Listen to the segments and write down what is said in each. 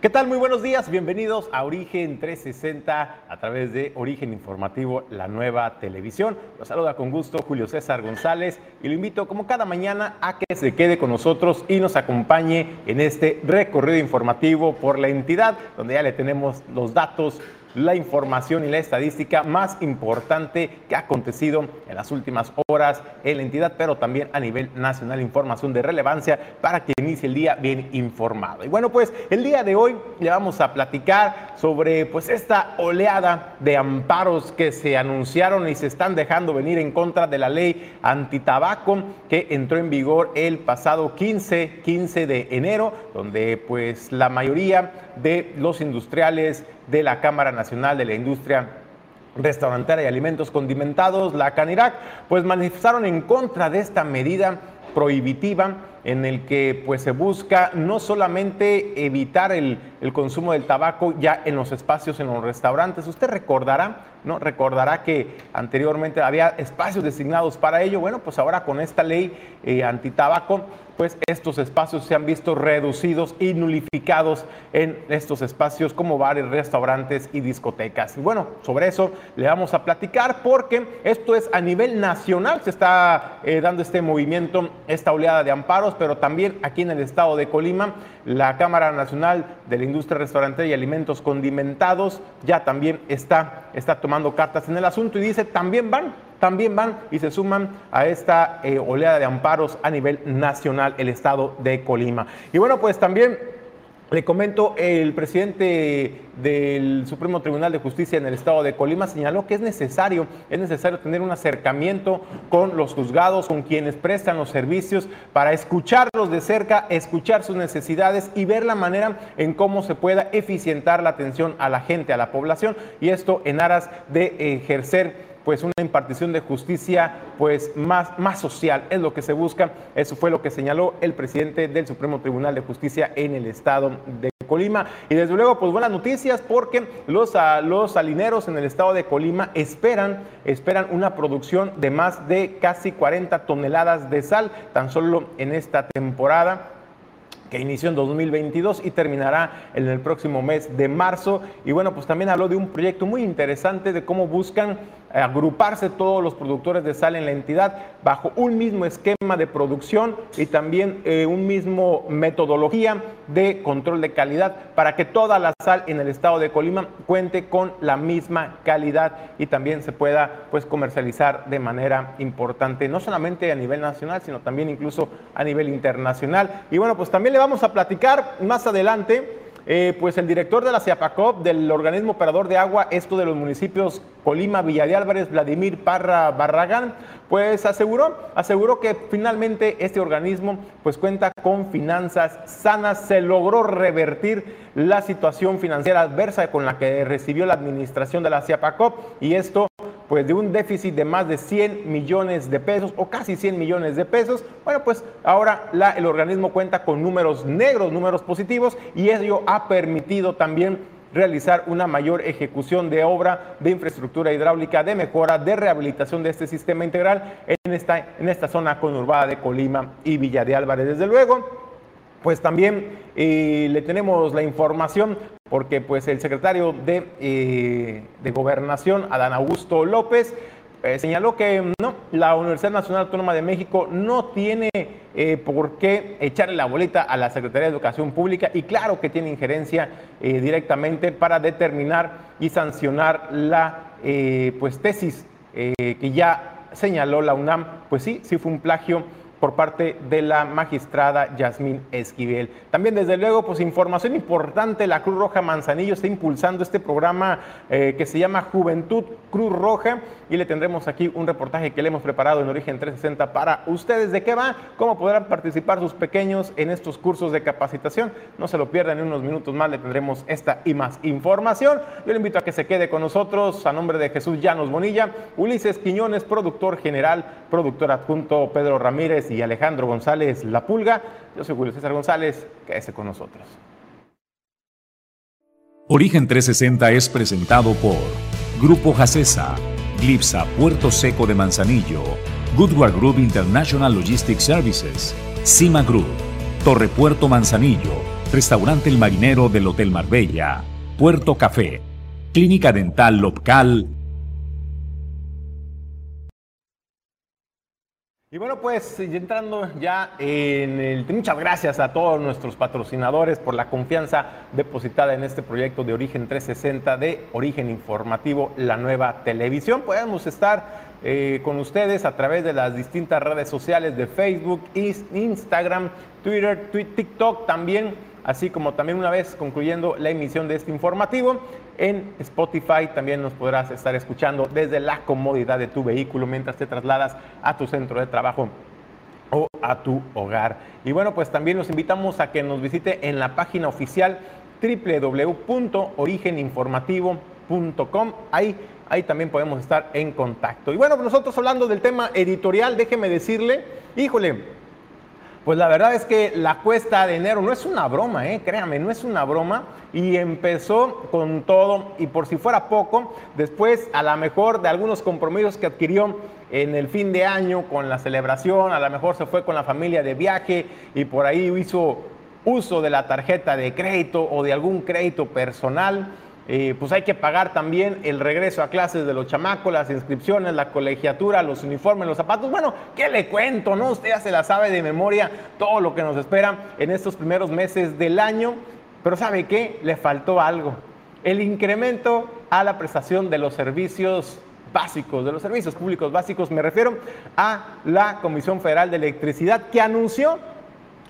¿Qué tal? Muy buenos días, bienvenidos a Origen 360 a través de Origen Informativo, la nueva televisión. Los saluda con gusto Julio César González y lo invito como cada mañana a que se quede con nosotros y nos acompañe en este recorrido informativo por la entidad, donde ya le tenemos los datos la información y la estadística más importante que ha acontecido en las últimas horas en la entidad, pero también a nivel nacional, información de relevancia para que inicie el día bien informado. Y bueno, pues el día de hoy le vamos a platicar sobre pues esta oleada de amparos que se anunciaron y se están dejando venir en contra de la ley antitabaco que entró en vigor el pasado 15, 15 de enero, donde pues la mayoría de los industriales de la Cámara Nacional de la Industria Restaurantera y Alimentos Condimentados, la CANIRAC, pues manifestaron en contra de esta medida prohibitiva en el que pues se busca no solamente evitar el, el, consumo del tabaco ya en los espacios, en los restaurantes. Usted recordará, ¿no? Recordará que anteriormente había espacios designados para ello. Bueno, pues ahora con esta ley eh, antitabaco pues estos espacios se han visto reducidos y nulificados en estos espacios como bares, restaurantes y discotecas. Y bueno, sobre eso le vamos a platicar porque esto es a nivel nacional, se está eh, dando este movimiento, esta oleada de amparos, pero también aquí en el estado de Colima, la Cámara Nacional de la Industria Restaurantera y Alimentos Condimentados ya también está, está tomando cartas en el asunto y dice, también van también van y se suman a esta eh, oleada de amparos a nivel nacional el estado de Colima. Y bueno, pues también le comento, el presidente del Supremo Tribunal de Justicia en el estado de Colima señaló que es necesario, es necesario tener un acercamiento con los juzgados, con quienes prestan los servicios, para escucharlos de cerca, escuchar sus necesidades y ver la manera en cómo se pueda eficientar la atención a la gente, a la población, y esto en aras de ejercer pues una impartición de justicia pues más, más social, es lo que se busca, eso fue lo que señaló el presidente del Supremo Tribunal de Justicia en el estado de Colima. Y desde luego, pues buenas noticias porque los, ah, los salineros en el estado de Colima esperan, esperan una producción de más de casi 40 toneladas de sal tan solo en esta temporada que inició en 2022 y terminará en el próximo mes de marzo. Y bueno, pues también habló de un proyecto muy interesante de cómo buscan agruparse todos los productores de sal en la entidad bajo un mismo esquema de producción y también eh, un mismo metodología de control de calidad para que toda la sal en el estado de Colima cuente con la misma calidad y también se pueda pues comercializar de manera importante, no solamente a nivel nacional, sino también incluso a nivel internacional. Y bueno, pues también le vamos a platicar más adelante eh, pues el director de la CIAPACOP, del organismo operador de agua, esto de los municipios Colima, Villa de Álvarez, Vladimir Parra Barragán, pues aseguró, aseguró que finalmente este organismo pues cuenta con finanzas sanas, se logró revertir la situación financiera adversa con la que recibió la administración de la CIAPACOP y esto pues de un déficit de más de 100 millones de pesos o casi 100 millones de pesos, bueno, pues ahora el organismo cuenta con números negros, números positivos y ello ha permitido también realizar una mayor ejecución de obra de infraestructura hidráulica, de mejora, de rehabilitación de este sistema integral en esta, en esta zona conurbada de Colima y Villa de Álvarez. Desde luego, pues también eh, le tenemos la información porque pues el secretario de, eh, de Gobernación, Adán Augusto López, eh, señaló que no, la Universidad Nacional Autónoma de México no tiene por qué echarle la boleta a la Secretaría de Educación Pública y claro que tiene injerencia directamente para determinar y sancionar la pues tesis que ya señaló la UNAM, pues sí, sí fue un plagio por parte de la magistrada Yasmín Esquivel. También, desde luego, pues información importante, la Cruz Roja Manzanillo está impulsando este programa eh, que se llama Juventud Cruz Roja y le tendremos aquí un reportaje que le hemos preparado en Origen 360 para ustedes. ¿De qué va? ¿Cómo podrán participar sus pequeños en estos cursos de capacitación? No se lo pierdan, en unos minutos más le tendremos esta y más información. Yo le invito a que se quede con nosotros a nombre de Jesús Llanos Bonilla, Ulises Quiñones, productor general, productor adjunto Pedro Ramírez y Alejandro González La Pulga. Yo soy Julio César González, quédese con nosotros. Origen 360 es presentado por Grupo Jacesa, Glipsa Puerto Seco de Manzanillo, Goodward Group International Logistics Services, Cima Group, Torre Puerto Manzanillo, Restaurante El Marinero del Hotel Marbella, Puerto Café, Clínica Dental Local. Y bueno, pues entrando ya en el... Muchas gracias a todos nuestros patrocinadores por la confianza depositada en este proyecto de Origen 360 de Origen Informativo, la nueva televisión. Podemos estar eh, con ustedes a través de las distintas redes sociales de Facebook, Instagram, Twitter, TikTok también, así como también una vez concluyendo la emisión de este informativo. En Spotify también nos podrás estar escuchando desde la comodidad de tu vehículo mientras te trasladas a tu centro de trabajo o a tu hogar. Y bueno, pues también los invitamos a que nos visite en la página oficial www.origeninformativo.com. Ahí ahí también podemos estar en contacto. Y bueno, nosotros hablando del tema editorial, déjeme decirle, híjole, pues la verdad es que la cuesta de enero no es una broma, ¿eh? créame, no es una broma. Y empezó con todo, y por si fuera poco, después a lo mejor de algunos compromisos que adquirió en el fin de año con la celebración, a lo mejor se fue con la familia de viaje y por ahí hizo uso de la tarjeta de crédito o de algún crédito personal pues hay que pagar también el regreso a clases de los chamacos, las inscripciones, la colegiatura, los uniformes, los zapatos. Bueno, ¿qué le cuento? ¿No? Usted ya se la sabe de memoria todo lo que nos espera en estos primeros meses del año. Pero ¿sabe qué? Le faltó algo. El incremento a la prestación de los servicios básicos, de los servicios públicos básicos. Me refiero a la Comisión Federal de Electricidad que anunció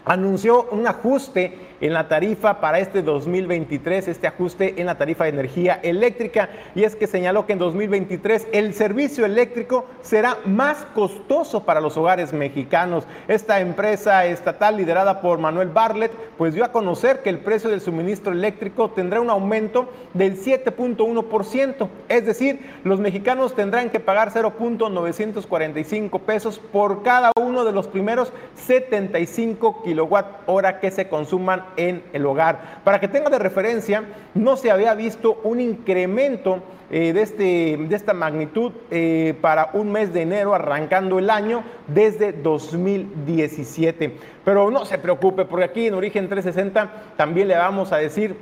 anunció un ajuste en la tarifa para este 2023, este ajuste en la tarifa de energía eléctrica. Y es que señaló que en 2023 el servicio eléctrico será más costoso para los hogares mexicanos. Esta empresa estatal liderada por Manuel Bartlett, pues dio a conocer que el precio del suministro eléctrico tendrá un aumento del 7.1%. Es decir, los mexicanos tendrán que pagar 0.945 pesos por cada uno de los primeros 75 kilowatt hora que se consuman en el hogar. Para que tenga de referencia, no se había visto un incremento eh, de, este, de esta magnitud eh, para un mes de enero arrancando el año desde 2017. Pero no se preocupe, porque aquí en Origen 360 también le vamos a decir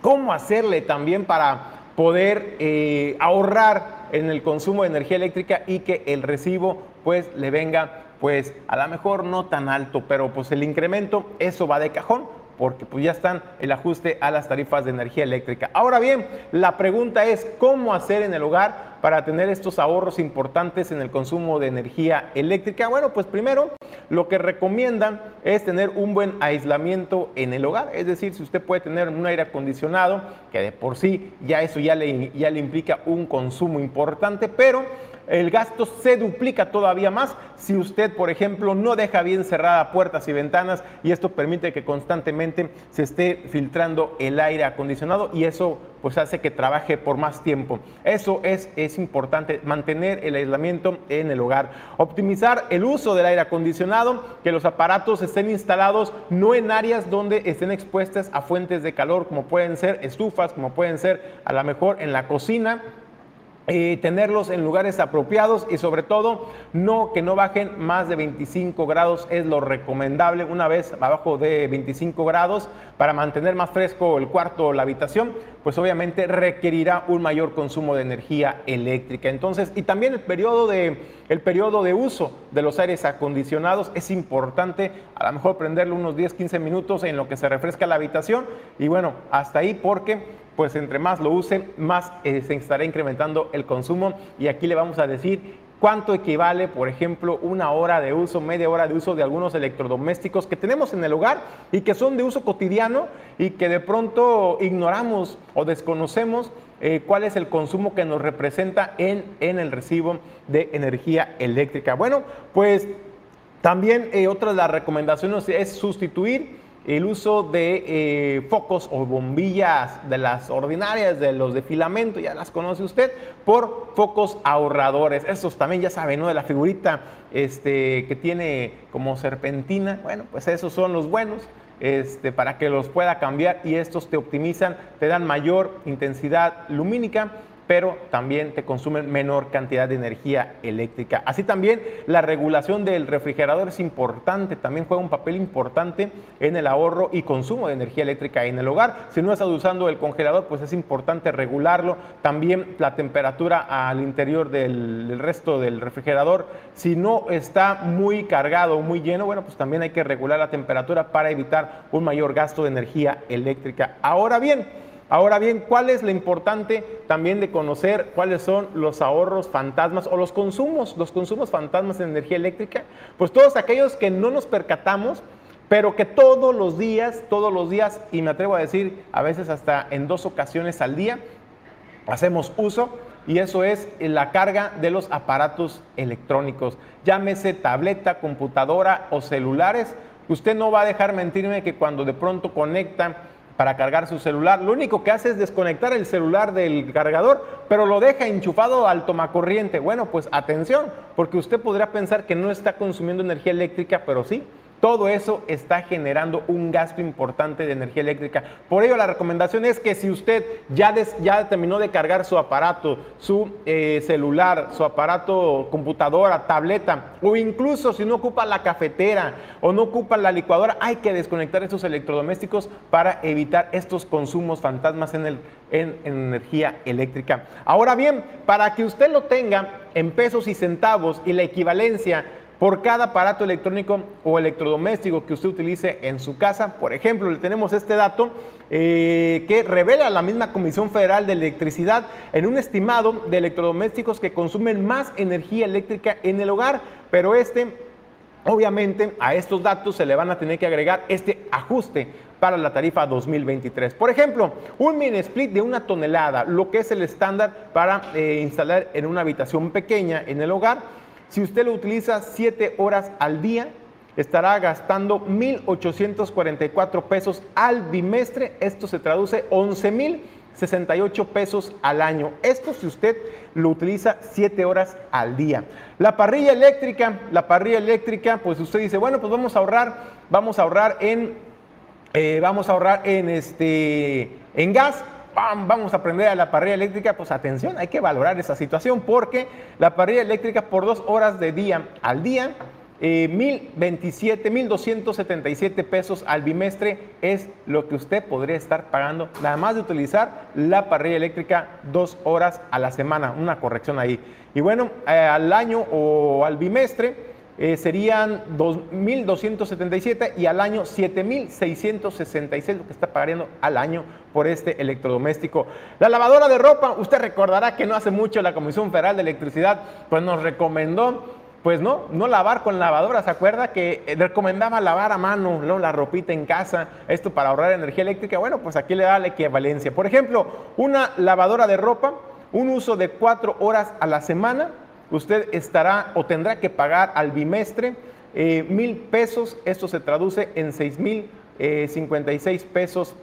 cómo hacerle también para poder eh, ahorrar en el consumo de energía eléctrica y que el recibo pues le venga pues a lo mejor no tan alto, pero pues el incremento, eso va de cajón porque pues ya están el ajuste a las tarifas de energía eléctrica. Ahora bien, la pregunta es cómo hacer en el hogar para tener estos ahorros importantes en el consumo de energía eléctrica. Bueno, pues primero lo que recomiendan es tener un buen aislamiento en el hogar, es decir, si usted puede tener un aire acondicionado, que de por sí ya eso ya le, ya le implica un consumo importante, pero el gasto se duplica todavía más si usted, por ejemplo, no deja bien cerradas puertas y ventanas y esto permite que constantemente se esté filtrando el aire acondicionado y eso pues hace que trabaje por más tiempo. Eso es, es importante, mantener el aislamiento en el hogar. Optimizar el uso del aire acondicionado, que los aparatos estén instalados no en áreas donde estén expuestas a fuentes de calor, como pueden ser estufas, como pueden ser a lo mejor en la cocina tenerlos en lugares apropiados y sobre todo no que no bajen más de 25 grados es lo recomendable una vez abajo de 25 grados para mantener más fresco el cuarto o la habitación pues obviamente requerirá un mayor consumo de energía eléctrica. Entonces y también el periodo de el periodo de uso de los aires acondicionados es importante a lo mejor prenderlo unos 10 15 minutos en lo que se refresca la habitación y bueno hasta ahí porque pues entre más lo use, más eh, se estará incrementando el consumo. Y aquí le vamos a decir cuánto equivale, por ejemplo, una hora de uso, media hora de uso de algunos electrodomésticos que tenemos en el hogar y que son de uso cotidiano y que de pronto ignoramos o desconocemos eh, cuál es el consumo que nos representa en, en el recibo de energía eléctrica. Bueno, pues también eh, otra de las recomendaciones es sustituir el uso de eh, focos o bombillas de las ordinarias, de los de filamento, ya las conoce usted, por focos ahorradores. Estos también ya saben, ¿no? De la figurita este, que tiene como serpentina. Bueno, pues esos son los buenos. Este, para que los pueda cambiar y estos te optimizan, te dan mayor intensidad lumínica pero también te consumen menor cantidad de energía eléctrica. Así también la regulación del refrigerador es importante, también juega un papel importante en el ahorro y consumo de energía eléctrica en el hogar. Si no estás usando el congelador, pues es importante regularlo. También la temperatura al interior del, del resto del refrigerador, si no está muy cargado muy lleno, bueno, pues también hay que regular la temperatura para evitar un mayor gasto de energía eléctrica. Ahora bien, Ahora bien, ¿cuál es lo importante también de conocer cuáles son los ahorros fantasmas o los consumos, los consumos fantasmas de energía eléctrica? Pues todos aquellos que no nos percatamos, pero que todos los días, todos los días, y me atrevo a decir a veces hasta en dos ocasiones al día, hacemos uso y eso es la carga de los aparatos electrónicos, llámese tableta, computadora o celulares. Usted no va a dejar mentirme que cuando de pronto conectan para cargar su celular. Lo único que hace es desconectar el celular del cargador, pero lo deja enchufado al tomacorriente. Bueno, pues atención, porque usted podría pensar que no está consumiendo energía eléctrica, pero sí. Todo eso está generando un gasto importante de energía eléctrica. Por ello, la recomendación es que si usted ya, ya terminó de cargar su aparato, su eh, celular, su aparato computadora, tableta, o incluso si no ocupa la cafetera o no ocupa la licuadora, hay que desconectar esos electrodomésticos para evitar estos consumos fantasmas en, el, en energía eléctrica. Ahora bien, para que usted lo tenga en pesos y centavos y la equivalencia por cada aparato electrónico o electrodoméstico que usted utilice en su casa. Por ejemplo, le tenemos este dato eh, que revela la misma Comisión Federal de Electricidad en un estimado de electrodomésticos que consumen más energía eléctrica en el hogar, pero este, obviamente, a estos datos se le van a tener que agregar este ajuste para la tarifa 2023. Por ejemplo, un mini split de una tonelada, lo que es el estándar para eh, instalar en una habitación pequeña en el hogar, si usted lo utiliza 7 horas al día, estará gastando 1.844 pesos al bimestre. Esto se traduce 11.068 pesos al año. Esto si usted lo utiliza 7 horas al día. La parrilla eléctrica, la parrilla eléctrica, pues usted dice, bueno, pues vamos a ahorrar, vamos a ahorrar en, eh, vamos a ahorrar en este, en gas vamos a prender a la parrilla eléctrica, pues atención, hay que valorar esa situación porque la parrilla eléctrica por dos horas de día al día, eh, 1027, 1277 pesos al bimestre es lo que usted podría estar pagando nada más de utilizar la parrilla eléctrica dos horas a la semana, una corrección ahí. Y bueno, eh, al año o al bimestre, eh, serían 2.277 y al año 7.666 lo que está pagando al año por este electrodoméstico. La lavadora de ropa, usted recordará que no hace mucho la Comisión Federal de Electricidad pues nos recomendó pues no, no lavar con lavadora, ¿se acuerda que eh, recomendaba lavar a mano ¿no? la ropita en casa, esto para ahorrar energía eléctrica? Bueno, pues aquí le da la equivalencia. Por ejemplo, una lavadora de ropa, un uso de cuatro horas a la semana, usted estará o tendrá que pagar al bimestre eh, mil pesos. Esto se traduce en seis mil eh, cincuenta y seis pesos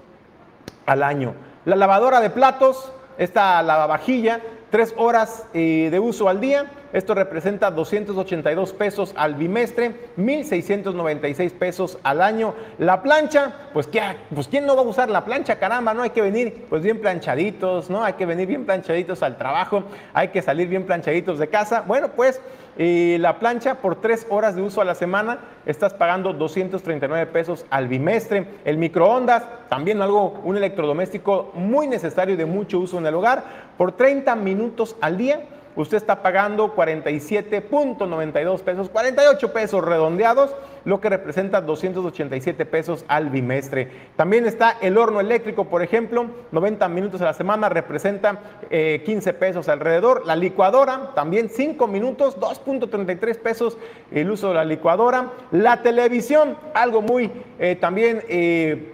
al año. La lavadora de platos, esta lavavajilla, tres horas eh, de uso al día. Esto representa 282 pesos al bimestre, 1.696 pesos al año. La plancha, pues, ¿qué, pues ¿quién no va a usar la plancha? Caramba, ¿no? Hay que venir pues bien planchaditos, ¿no? Hay que venir bien planchaditos al trabajo, hay que salir bien planchaditos de casa. Bueno, pues y la plancha por tres horas de uso a la semana estás pagando 239 pesos al bimestre. El microondas, también algo, un electrodoméstico muy necesario de mucho uso en el hogar, por 30 minutos al día usted está pagando 47.92 pesos, 48 pesos redondeados, lo que representa 287 pesos al bimestre. También está el horno eléctrico, por ejemplo, 90 minutos a la semana representa 15 eh, pesos alrededor. La licuadora, también 5 minutos, 2.33 pesos el uso de la licuadora. La televisión, algo muy eh, también eh,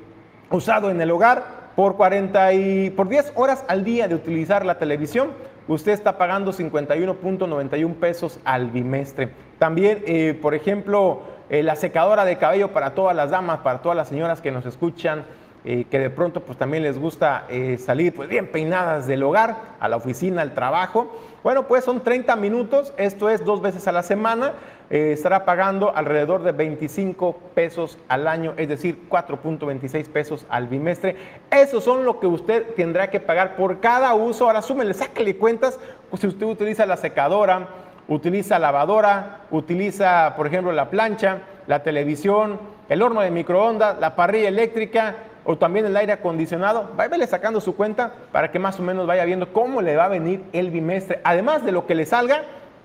usado en el hogar, por 40 y por 10 horas al día de utilizar la televisión, usted está pagando 51.91 pesos al bimestre. También, eh, por ejemplo, eh, la secadora de cabello para todas las damas, para todas las señoras que nos escuchan, eh, que de pronto pues también les gusta eh, salir pues bien peinadas del hogar, a la oficina, al trabajo. Bueno, pues son 30 minutos, esto es dos veces a la semana, eh, estará pagando alrededor de 25 pesos al año, es decir, 4.26 pesos al bimestre. Eso son lo que usted tendrá que pagar por cada uso. Ahora súmele, sáquele cuentas, pues si usted utiliza la secadora, utiliza lavadora, utiliza, por ejemplo, la plancha, la televisión, el horno de microondas, la parrilla eléctrica o también el aire acondicionado, váyale sacando su cuenta para que más o menos vaya viendo cómo le va a venir el bimestre. Además de lo que le salga,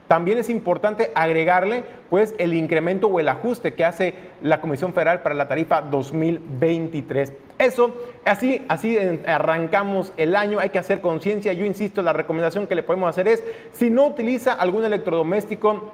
también es importante agregarle pues el incremento o el ajuste que hace la Comisión Federal para la tarifa 2023. Eso, así, así arrancamos el año, hay que hacer conciencia. Yo insisto, la recomendación que le podemos hacer es, si no utiliza algún electrodoméstico,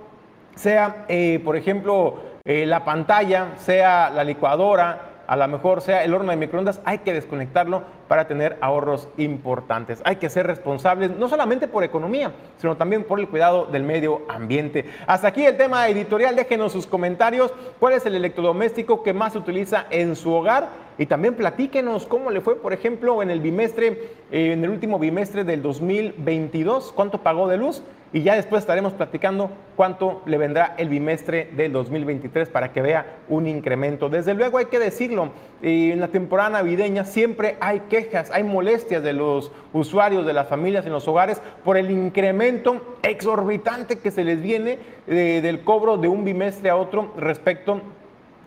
sea, eh, por ejemplo, eh, la pantalla, sea la licuadora, a lo mejor sea el horno de microondas, hay que desconectarlo para tener ahorros importantes. Hay que ser responsables no solamente por economía, sino también por el cuidado del medio ambiente. Hasta aquí el tema editorial. Déjenos sus comentarios. ¿Cuál es el electrodoméstico que más se utiliza en su hogar? Y también platíquenos cómo le fue, por ejemplo, en el bimestre, en el último bimestre del 2022, cuánto pagó de luz y ya después estaremos platicando cuánto le vendrá el bimestre del 2023 para que vea un incremento. Desde luego hay que decirlo, en la temporada navideña siempre hay quejas, hay molestias de los usuarios, de las familias en los hogares por el incremento exorbitante que se les viene eh, del cobro de un bimestre a otro respecto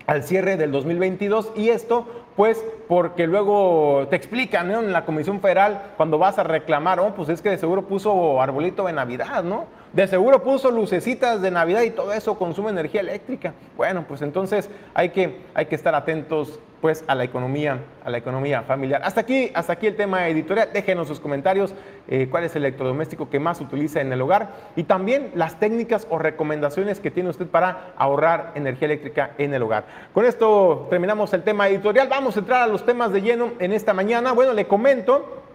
al cierre del 2022 y esto pues porque luego te explican en la Comisión Federal cuando vas a reclamar, oh, pues es que de seguro puso arbolito de Navidad, ¿no? De seguro puso lucecitas de Navidad y todo eso consume energía eléctrica. Bueno, pues entonces hay que, hay que estar atentos pues a la economía, a la economía familiar. Hasta aquí, hasta aquí el tema editorial. Déjenos sus comentarios, eh, cuál es el electrodoméstico que más utiliza en el hogar y también las técnicas o recomendaciones que tiene usted para ahorrar energía eléctrica en el hogar. Con esto terminamos el tema editorial. Vamos a entrar a los temas de lleno en esta mañana. Bueno, le comento,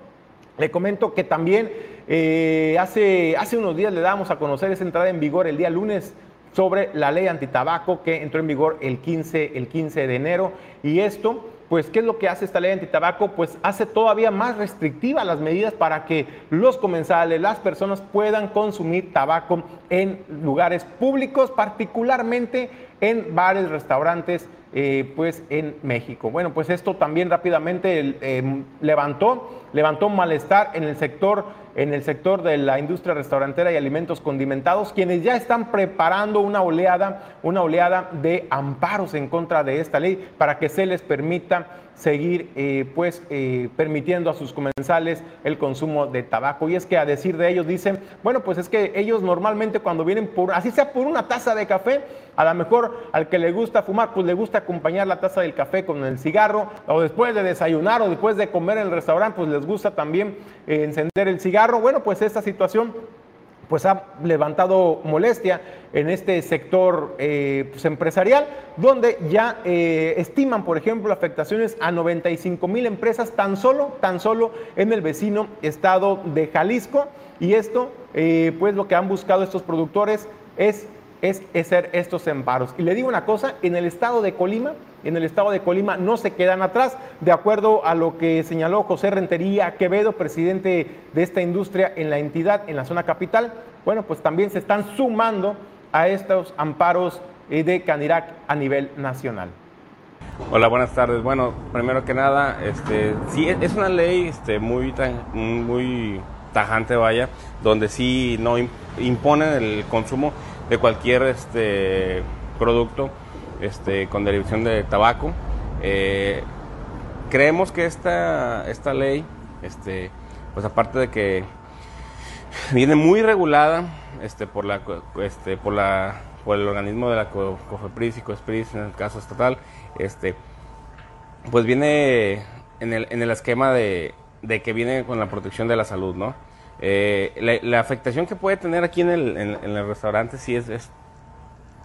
le comento que también eh, hace, hace unos días le damos a conocer esa entrada en vigor el día lunes sobre la ley antitabaco que entró en vigor el 15, el 15 de enero. Y esto, pues, ¿qué es lo que hace esta ley antitabaco? Pues hace todavía más restrictivas las medidas para que los comensales, las personas puedan consumir tabaco en lugares públicos, particularmente en bares, restaurantes, eh, pues en México. Bueno, pues esto también rápidamente eh, levantó, levantó malestar en el sector en el sector de la industria restaurantera y alimentos condimentados, quienes ya están preparando una oleada, una oleada de amparos en contra de esta ley para que se les permita seguir eh, pues eh, permitiendo a sus comensales el consumo de tabaco. Y es que a decir de ellos dicen, bueno, pues es que ellos normalmente cuando vienen por, así sea por una taza de café, a lo mejor al que le gusta fumar, pues le gusta acompañar la taza del café con el cigarro, o después de desayunar o después de comer en el restaurante, pues les gusta también eh, encender el cigarro. Bueno, pues esta situación pues ha levantado molestia en este sector eh, pues, empresarial, donde ya eh, estiman, por ejemplo, afectaciones a 95 mil empresas tan solo, tan solo en el vecino estado de Jalisco. Y esto, eh, pues lo que han buscado estos productores es, es hacer estos emparos. Y le digo una cosa, en el estado de Colima, en el estado de Colima no se quedan atrás, de acuerdo a lo que señaló José Rentería Quevedo, presidente de esta industria en la entidad, en la zona capital. Bueno, pues también se están sumando a estos amparos eh, de Canirac a nivel nacional. Hola, buenas tardes. Bueno, primero que nada, este, sí, es una ley este, muy, muy tajante, vaya, donde sí no impone el consumo de cualquier este, producto este, con derivación de tabaco. Eh, creemos que esta, esta ley, este, pues aparte de que viene muy regulada este, por, la, este, por, la, por el organismo de la COFEPRIS y COESPRIS en el caso estatal, este, pues viene en el, en el esquema de, de que viene con la protección de la salud, ¿no? Eh, la, afectación que puede tener aquí en el, en, el restaurante sí es, es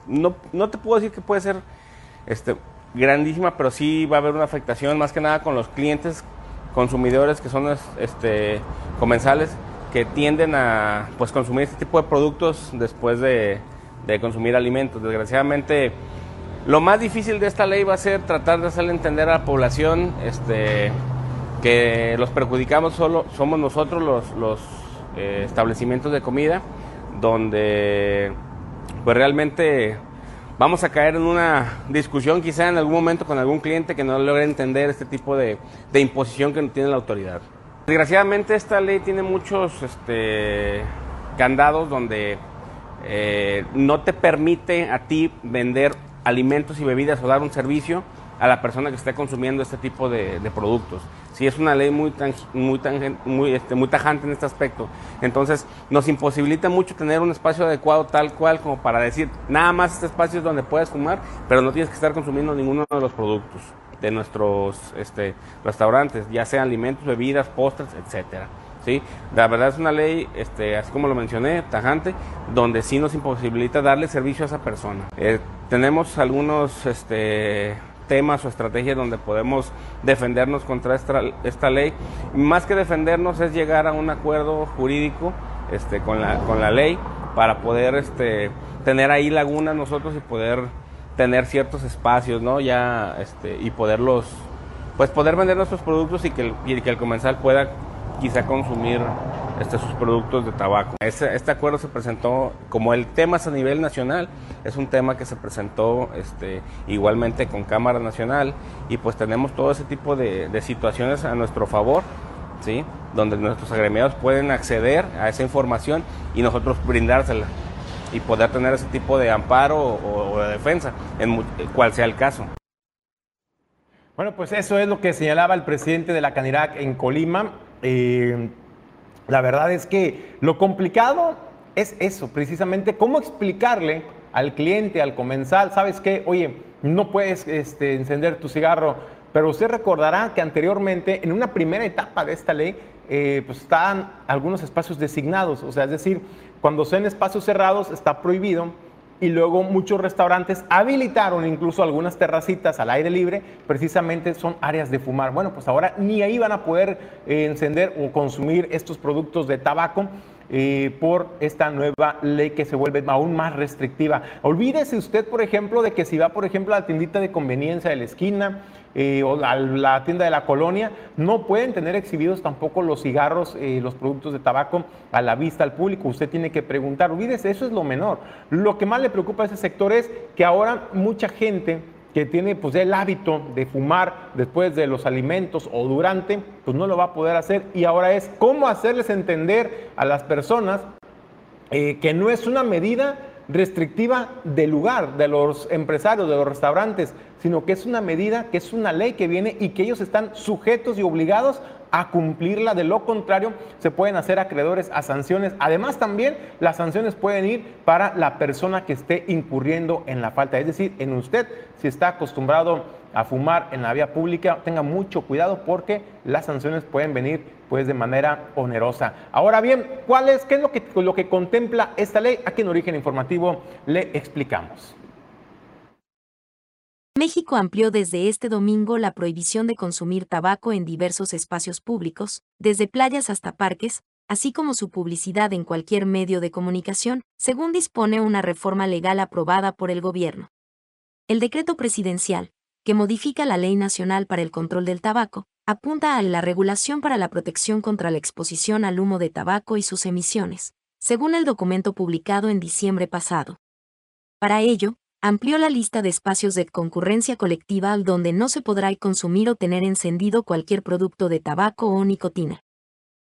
no, no te puedo decir que puede ser este, grandísima, pero sí va a haber una afectación más que nada con los clientes consumidores que son este, comensales que tienden a pues, consumir este tipo de productos después de, consumir alimentos. Desgraciadamente Lo más difícil de esta ley va a ser tratar de hacerle entender a la población este, que los perjudicamos solo somos nosotros los, eh, establecimientos de comida, donde pues realmente vamos a caer en una discusión quizá en algún momento con algún cliente que no logre entender este tipo de, de imposición que tiene la autoridad. Desgraciadamente esta ley tiene muchos este, candados donde eh, no te permite a ti vender alimentos y bebidas o dar un servicio a la persona que esté consumiendo este tipo de, productos. Sí, es una ley muy, muy, muy, este, muy tajante en este aspecto. Entonces, nos imposibilita mucho tener un espacio adecuado tal cual como para decir, nada más este espacio es donde puedes fumar, pero no tienes que estar consumiendo ninguno de los productos de nuestros este, restaurantes, ya sean alimentos, bebidas, postres, etcétera. ¿sí? La verdad es una ley, este, así como lo mencioné, tajante, donde sí nos imposibilita darle servicio a esa persona. Eh, tenemos algunos este, temas o estrategias donde podemos defendernos contra esta, esta ley. Más que defendernos es llegar a un acuerdo jurídico este, con, la, con la ley para poder este, tener ahí lagunas nosotros y poder tener ciertos espacios, ¿no? Ya, este, y poderlos, pues poder vender nuestros productos y que el, y que el comensal pueda quizá consumir este, sus productos de tabaco. Este, este, acuerdo se presentó, como el tema es a nivel nacional, es un tema que se presentó este, igualmente con Cámara Nacional y pues tenemos todo ese tipo de, situaciones a nuestro favor, ¿sí? donde nuestros agremiados pueden acceder a esa información y nosotros brindársela y poder tener ese tipo de amparo o, de defensa, en cual sea el caso. Bueno, pues eso es lo que señalaba el presidente de la Canirac en Colima. Eh, la verdad es que lo complicado es eso, precisamente cómo explicarle al cliente, al comensal, ¿sabes qué? Oye, no puedes este, encender tu cigarro, pero usted recordará que anteriormente, en una primera etapa de esta ley, eh, pues estaban algunos espacios designados, o sea, es decir, cuando son espacios cerrados está prohibido y luego muchos restaurantes habilitaron incluso algunas terracitas al aire libre, precisamente son áreas de fumar. Bueno, pues ahora ni ahí van a poder eh, encender o consumir estos productos de tabaco. Eh, por esta nueva ley que se vuelve aún más restrictiva. Olvídese usted, por ejemplo, de que si va, por ejemplo, a la tiendita de conveniencia de la esquina, o a la tienda de la colonia, no pueden tener exhibidos tampoco los cigarros, eh, los productos de tabaco a la vista al público. Usted tiene que preguntar, olvídese, eso es lo menor. Lo que más le preocupa a ese sector es que ahora mucha gente que tiene pues el hábito de fumar después de los alimentos o durante, pues no lo va a poder hacer. Y ahora es cómo hacerles entender a las personas eh, que no es una medida restrictiva del lugar, de los empresarios, de los restaurantes, sino que es una medida, que es una ley que viene y que ellos están sujetos y obligados a cumplirla. De lo contrario, se pueden hacer acreedores a sanciones. Además, también las sanciones pueden ir para la persona que esté incurriendo en la falta. Es decir, en usted, si está acostumbrado a fumar en la vía pública, tenga mucho cuidado porque las sanciones pueden venir pues de manera onerosa. Ahora bien, ¿cuál es, qué es lo que, lo que contempla esta ley? Aquí en Origen Informativo le explicamos. México amplió desde este domingo la prohibición de consumir tabaco en diversos espacios públicos, desde playas hasta parques, así como su publicidad en cualquier medio de comunicación, según dispone una reforma legal aprobada por el gobierno. El decreto presidencial, que modifica la Ley Nacional para el Control del Tabaco, apunta a la regulación para la protección contra la exposición al humo de tabaco y sus emisiones, según el documento publicado en diciembre pasado. Para ello, amplió la lista de espacios de concurrencia colectiva donde no se podrá consumir o tener encendido cualquier producto de tabaco o nicotina.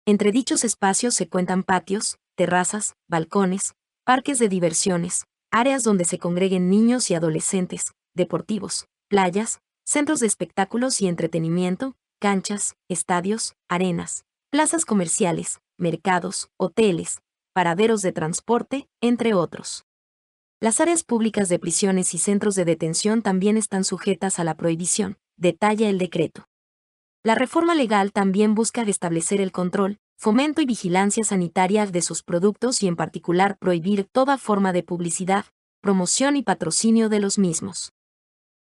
Entre dichos espacios se cuentan patios, terrazas, balcones, parques de diversiones, áreas donde se congreguen niños y adolescentes, deportivos, playas, centros de espectáculos y entretenimiento, canchas, estadios, arenas, plazas comerciales, mercados, hoteles, paraderos de transporte, entre otros. Las áreas públicas de prisiones y centros de detención también están sujetas a la prohibición, detalla el decreto. La reforma legal también busca establecer el control, fomento y vigilancia sanitaria de sus productos y en particular prohibir toda forma de publicidad, promoción y patrocinio de los mismos.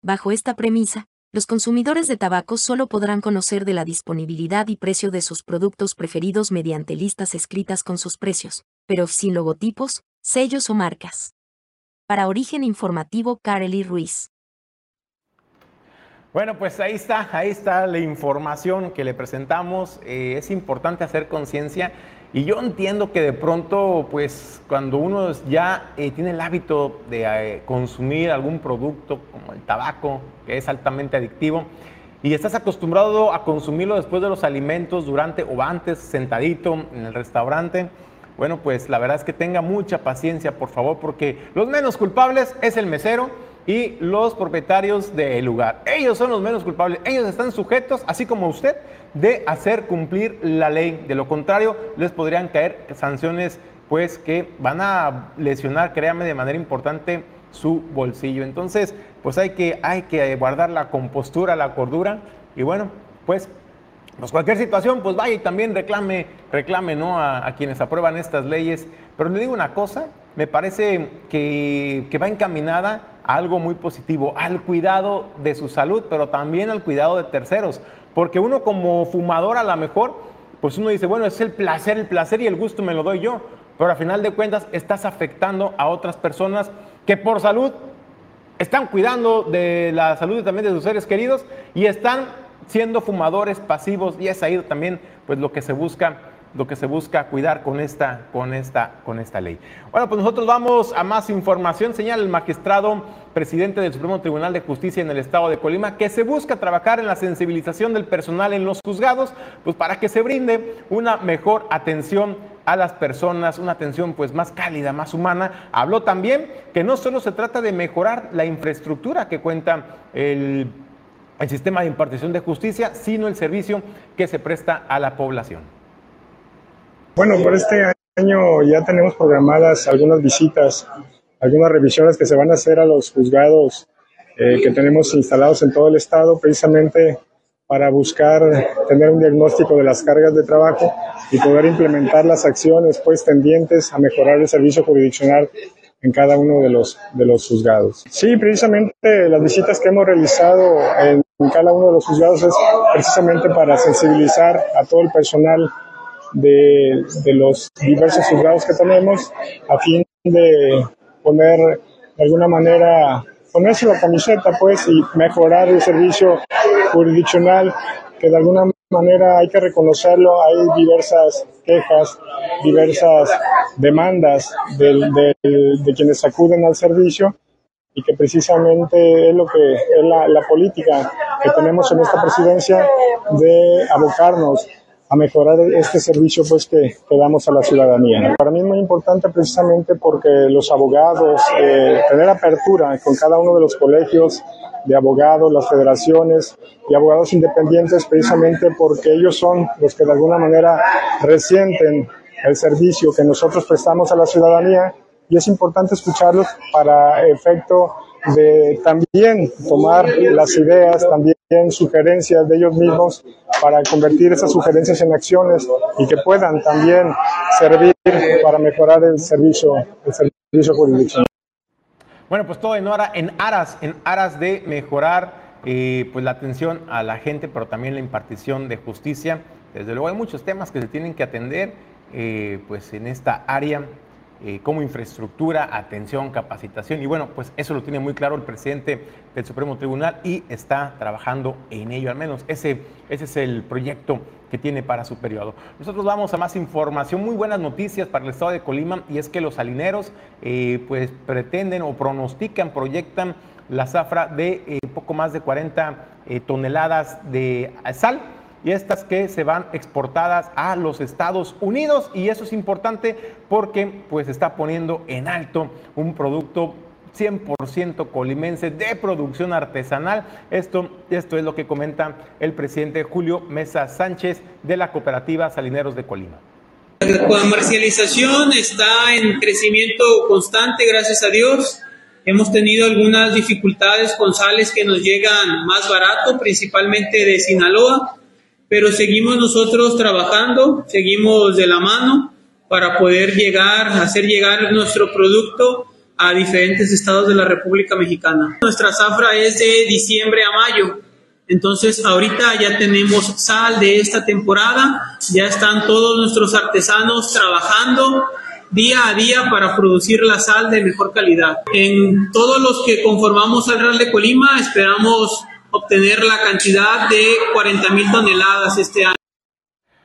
Bajo esta premisa, los consumidores de tabaco solo podrán conocer de la disponibilidad y precio de sus productos preferidos mediante listas escritas con sus precios, pero sin logotipos, sellos o marcas. Para Origen Informativo, Kareli Ruiz. Bueno, pues ahí está, ahí está la información que le presentamos. Eh, es importante hacer conciencia y yo entiendo que de pronto, pues cuando uno ya eh, tiene el hábito de eh, consumir algún producto como el tabaco, que es altamente adictivo, y estás acostumbrado a consumirlo después de los alimentos, durante o antes, sentadito en el restaurante, bueno, pues la verdad es que tenga mucha paciencia, por favor, porque los menos culpables es el mesero y los propietarios del lugar. Ellos son los menos culpables, ellos están sujetos, así como usted, de hacer cumplir la ley. De lo contrario, les podrían caer sanciones pues que van a lesionar, créame, de manera importante su bolsillo. Entonces, pues hay que, hay que guardar la compostura, la cordura y bueno, pues, pues cualquier situación, pues vaya y también reclame, reclame ¿no? a, quienes aprueban estas leyes. Pero le digo una cosa, me parece que, que va encaminada a algo muy positivo, al cuidado de su salud, pero también al cuidado de terceros. Porque uno como fumador a lo mejor, pues uno dice, bueno, es el placer, el placer y el gusto me lo doy yo. Pero al final de cuentas estás afectando a otras personas que por salud están cuidando de la salud también de sus seres queridos y están siendo fumadores pasivos y es ahí también pues lo que se busca lo que se busca cuidar con esta, con esta, con esta ley. Bueno, pues nosotros vamos a más información. Señala el magistrado presidente del Supremo Tribunal de Justicia en el estado de Colima que se busca trabajar en la sensibilización del personal en los juzgados, pues para que se brinde una mejor atención a las personas, una atención pues más cálida, más humana. Habló también que no solo se trata de mejorar la infraestructura que cuenta el el sistema de impartición de justicia, sino el servicio que se presta a la población. Bueno, por este año ya tenemos programadas algunas visitas, algunas revisiones que se van a hacer a los juzgados eh, que tenemos instalados en todo el estado, precisamente para buscar tener un diagnóstico de las cargas de trabajo y poder implementar las acciones pues tendientes a mejorar el servicio jurisdiccional en cada uno de los, de los juzgados. Sí, precisamente las visitas que hemos realizado en cada uno de los juzgados es precisamente para sensibilizar a todo el personal de, de los diversos juzgados que tenemos a fin de poner de alguna manera ponerse la camiseta pues y mejorar el servicio jurisdiccional que de alguna manera hay que reconocerlo hay diversas quejas diversas demandas de, de quienes acuden al servicio y que precisamente es lo que es la, la política que tenemos en esta presidencia de abocarnos a mejorar este servicio pues que, que, damos a la ciudadanía. Para mí es muy importante precisamente porque los abogados, eh, tener apertura con cada uno de los colegios de abogados, las federaciones y abogados independientes precisamente porque ellos son los que de alguna manera resienten el servicio que nosotros prestamos a la ciudadanía y es importante escucharlos para efecto de también tomar las ideas, también sugerencias de ellos mismos para convertir esas sugerencias en acciones y que puedan también servir para mejorar el servicio, el servicio jurisdiccional. Bueno, pues todo en, hora, en aras, en aras de mejorar eh, pues la atención a la gente, pero también la impartición de justicia. Desde luego hay muchos temas que se tienen que atender eh, pues en esta área eh, como infraestructura, atención, capacitación. Y bueno, pues eso lo tiene muy claro el presidente del Supremo Tribunal y está trabajando en ello, al menos ese, ese es el proyecto que tiene para su periodo. Nosotros vamos a más información, muy buenas noticias para el estado de Colima y es que los salineros eh, pues pretenden o pronostican, proyectan la zafra de eh, poco más de 40 toneladas de sal y estas que se van exportadas a los Estados Unidos y eso es importante porque pues está poniendo en alto un producto 100% colimense de producción artesanal. Esto, esto es lo que comenta el presidente Julio Mesa Sánchez de la cooperativa Salineros de Colima. La comercialización está en crecimiento constante, gracias a Dios. Hemos tenido algunas dificultades con sales que nos llegan más barato, principalmente de Sinaloa, pero seguimos nosotros trabajando, seguimos de la mano para poder llegar, hacer llegar nuestro producto a diferentes estados de la República Mexicana. Nuestra zafra es de diciembre a mayo, entonces ahorita ya tenemos sal de esta temporada, ya están todos nuestros artesanos trabajando día a día para producir la sal de mejor calidad. En todos los que conformamos al Real de Colima esperamos obtener la cantidad de 40 mil toneladas este año.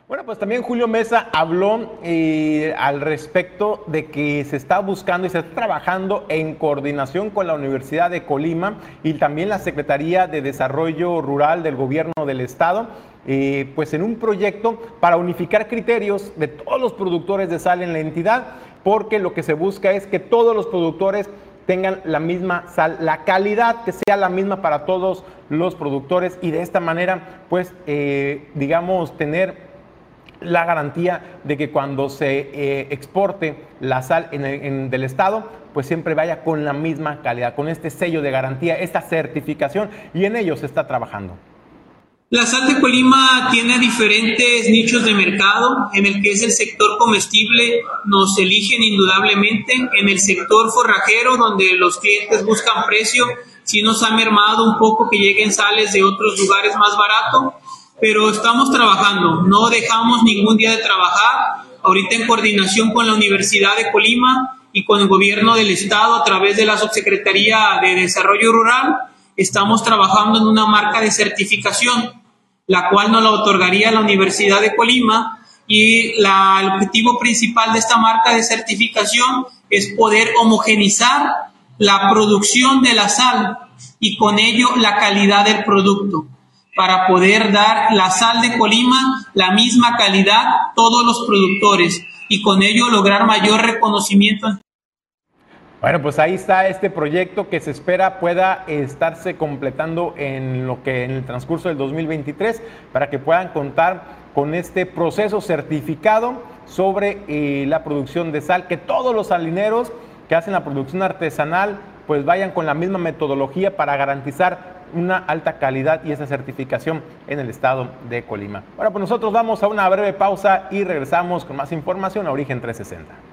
Bueno, pues también Julio Mesa habló eh, al respecto de que se está buscando y se está trabajando en coordinación con la Universidad de Colima y también la Secretaría de Desarrollo Rural del Gobierno del Estado, eh, pues en un proyecto para unificar criterios de todos los productores de sal en la entidad, porque lo que se busca es que todos los productores tengan la misma sal, la calidad que sea la misma para todos los productores y de esta manera, pues, eh, digamos, tener la garantía de que cuando se eh, exporte la sal en del Estado, pues siempre vaya con la misma calidad, con este sello de garantía, esta certificación, y en ello se está trabajando. La sal de Colima tiene diferentes nichos de mercado, en el que es el sector comestible, nos eligen indudablemente, en el sector forrajero, donde los clientes buscan precio, si nos ha mermado un poco que lleguen sales de otros lugares más barato, pero estamos trabajando, no dejamos ningún día de trabajar, ahorita en coordinación con la Universidad de Colima y con el gobierno del estado a través de la Subsecretaría de Desarrollo Rural, estamos trabajando en una marca de certificación, la cual nos la otorgaría la Universidad de Colima y el objetivo principal de esta marca de certificación es poder homogenizar la producción de la sal y con ello la calidad del producto para poder dar la sal de Colima la misma calidad todos los productores y con ello lograr mayor reconocimiento. Bueno, pues ahí está este proyecto que se espera pueda estarse completando en lo que en el transcurso del 2023 para que puedan contar con este proceso certificado sobre eh, la producción de sal, que todos los salineros que hacen la producción artesanal pues vayan con la misma metodología para garantizar una alta calidad y esa certificación en el estado de Colima. Bueno, pues nosotros vamos a una breve pausa y regresamos con más información a Origen 360.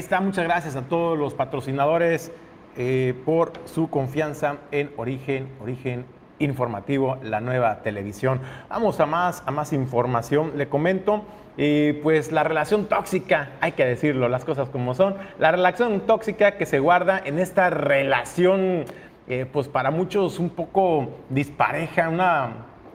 Ahí está. Muchas gracias a todos los patrocinadores eh, por su confianza en Origen, Origen Informativo, la nueva televisión. Vamos a más, a más información. Le comento, eh, pues la relación tóxica, hay que decirlo, las cosas como son. La relación tóxica que se guarda en esta relación, eh, pues para muchos un poco dispareja, una,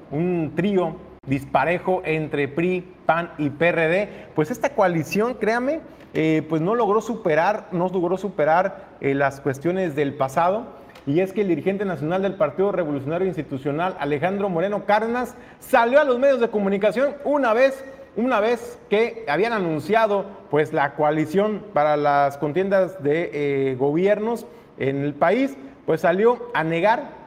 un trío disparejo entre PRI, PAN y PRD. Pues esta coalición, créame, eh, pues no logró superar, no logró superar eh, las cuestiones del pasado. Y es que el dirigente nacional del Partido Revolucionario Institucional, Alejandro Moreno Cárdenas, salió a los medios de comunicación una vez, una vez que habían anunciado pues la coalición para las contiendas de eh, gobiernos en el país, pues salió a negar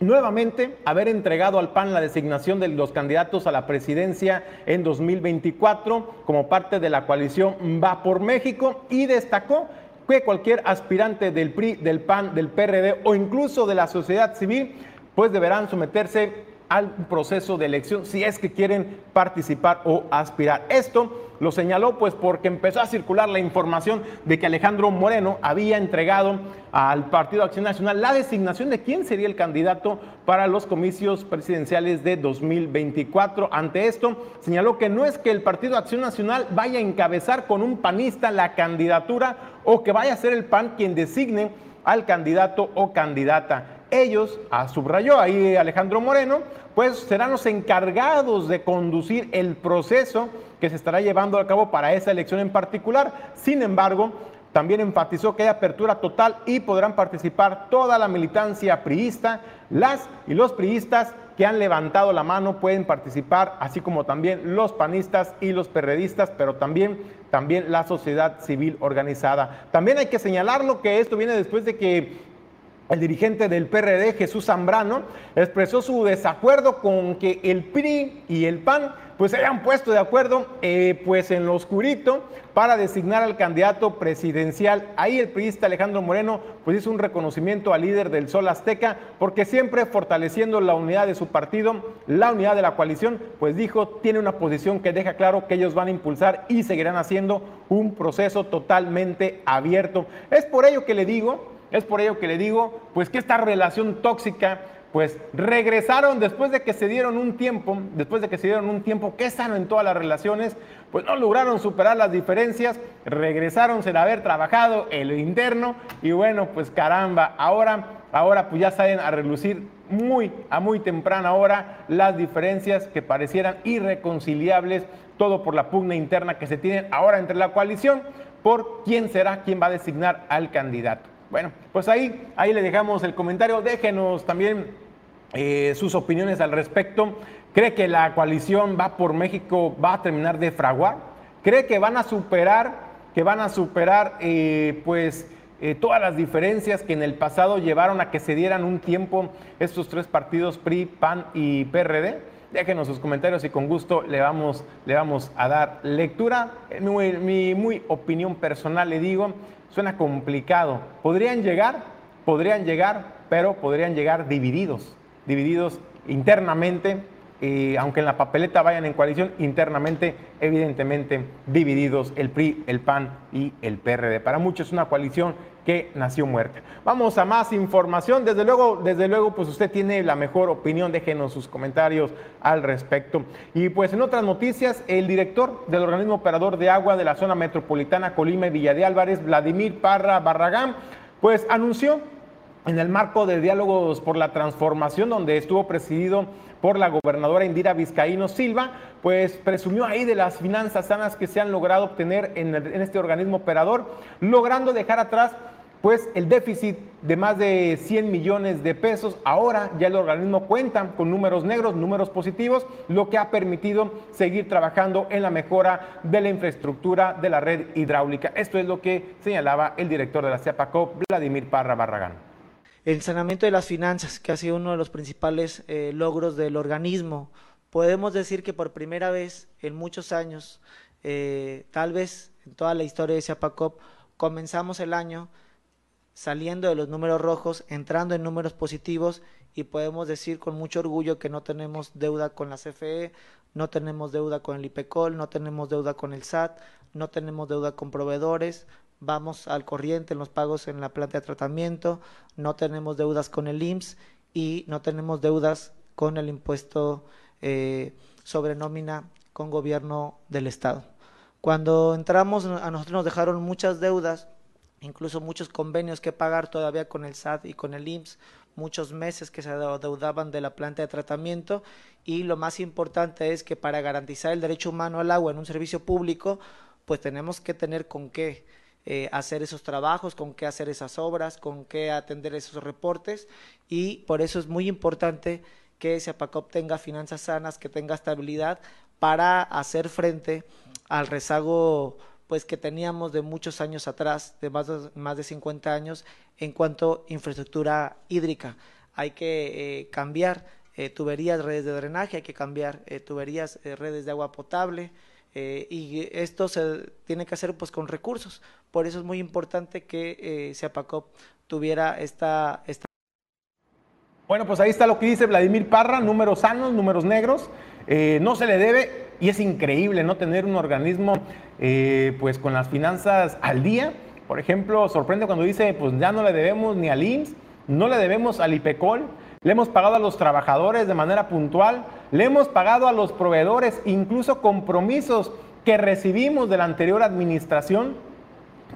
nuevamente haber entregado al PAN la designación de los candidatos a la presidencia en 2024 como parte de la coalición Va por México y destacó que cualquier aspirante del PRI, del PAN, del PRD o incluso de la sociedad civil, pues deberán someterse al proceso de elección si es que quieren participar o aspirar. Esto lo señaló pues porque empezó a circular la información de que Alejandro Moreno había entregado al Partido Acción Nacional la designación de quién sería el candidato para los comicios presidenciales de 2024. Ante esto, señaló que no es que el Partido Acción Nacional vaya a encabezar con un panista la candidatura o que vaya a ser el PAN quien designe al candidato o candidata. Ellos, a subrayó ahí Alejandro Moreno, pues serán los encargados de conducir el proceso que se estará llevando a cabo para esa elección en particular. Sin embargo, también enfatizó que hay apertura total y podrán participar toda la militancia priista, las y los priistas que han levantado la mano pueden participar, así como también los panistas y los perredistas, pero también, también la sociedad civil organizada. También hay que señalarlo que esto viene después de que el dirigente del PRD, Jesús Zambrano, expresó su desacuerdo con que el PRI y el PAN pues se hayan puesto de acuerdo eh, pues en lo oscurito para designar al candidato presidencial. Ahí el priista Alejandro Moreno pues hizo un reconocimiento al líder del Sol Azteca porque siempre fortaleciendo la unidad de su partido, la unidad de la coalición, pues dijo, tiene una posición que deja claro que ellos van a impulsar y seguirán haciendo un proceso totalmente abierto. Es por ello que le digo es por ello que le digo, pues que esta relación tóxica, pues regresaron después de que se dieron un tiempo, después de que se dieron un tiempo que sano en todas las relaciones, pues no lograron superar las diferencias, regresaron sin haber trabajado en lo interno y bueno, pues caramba, ahora, ahora pues ya salen a relucir muy, a muy temprana hora las diferencias que parecieran irreconciliables, todo por la pugna interna que se tienen ahora entre la coalición por quién será quien va a designar al candidato. Bueno, pues ahí, ahí le dejamos el comentario. Déjenos también eh, sus opiniones al respecto. ¿Cree que la coalición va por México va a terminar de fraguar? ¿Cree que van a superar, que van a superar eh, pues eh, todas las diferencias que en el pasado llevaron a que se dieran un tiempo estos tres partidos PRI, PAN y PRD? Déjenos sus comentarios y con gusto le vamos, le vamos a dar lectura. En mi muy opinión personal le digo, Suena complicado. Podrían llegar, podrían llegar, pero podrían llegar divididos, divididos internamente, y aunque en la papeleta vayan en coalición, internamente, evidentemente, divididos el PRI, el PAN y el PRD. Para muchos es una coalición que nació muerta. Vamos a más información. Desde luego, desde luego, pues usted tiene la mejor opinión. Déjenos sus comentarios al respecto. Y pues en otras noticias, el director del organismo operador de agua de la zona metropolitana Colima y Villa de Álvarez, Vladimir Parra Barragán, pues anunció en el marco de diálogos por la transformación, donde estuvo presidido por la gobernadora Indira Vizcaíno Silva, pues presumió ahí de las finanzas sanas que se han logrado obtener en, este organismo operador, logrando dejar atrás pues el déficit de más de 100 millones de pesos, ahora ya el organismo cuenta con números negros, números positivos, lo que ha permitido seguir trabajando en la mejora de la infraestructura de la red hidráulica. Esto es lo que señalaba el director de la CEPACO, Vladimir Parra Barragán. El saneamiento de las finanzas, que ha sido uno de los principales eh, logros del organismo, podemos decir que por primera vez en muchos años, eh, tal vez en toda la historia de CEPACOP, comenzamos el año saliendo de los números rojos, entrando en números positivos y podemos decir con mucho orgullo que no tenemos deuda con la CFE, no tenemos deuda con el IPECOL, no tenemos deuda con el SAT, no tenemos deuda con proveedores, vamos al corriente en los pagos en la planta de tratamiento, no tenemos deudas con el IMSS y no tenemos deudas con el impuesto eh, sobre nómina con gobierno del Estado. Cuando entramos, a nosotros nos dejaron muchas deudas incluso muchos convenios que pagar todavía con el SAT y con el IMSS, muchos meses que se adeudaban de la planta de tratamiento y lo más importante es que para garantizar el derecho humano al agua en un servicio público, pues tenemos que tener con qué eh, hacer esos trabajos, con qué hacer esas obras, con qué atender esos reportes y por eso es muy importante que SEPACOP tenga finanzas sanas, que tenga estabilidad para hacer frente al rezago pues que teníamos de muchos años atrás, de más de, más de 50 años, en cuanto a infraestructura hídrica. Hay que eh, cambiar eh, tuberías, redes de drenaje, hay que cambiar tuberías, redes de agua potable, y esto se tiene que hacer pues con recursos. Por eso es muy importante que eh, tuviera esta, esta Bueno, pues ahí está lo que dice Vladimir Parra, números sanos, números negros. Eh, no se le debe y es increíble no tener un organismo eh, pues con las finanzas al día. Por ejemplo, sorprende cuando dice, pues ya no le debemos ni al IMSS, no le debemos al IPECOL, le hemos pagado a los trabajadores de manera puntual, le hemos pagado a los proveedores, incluso compromisos que recibimos de la anterior administración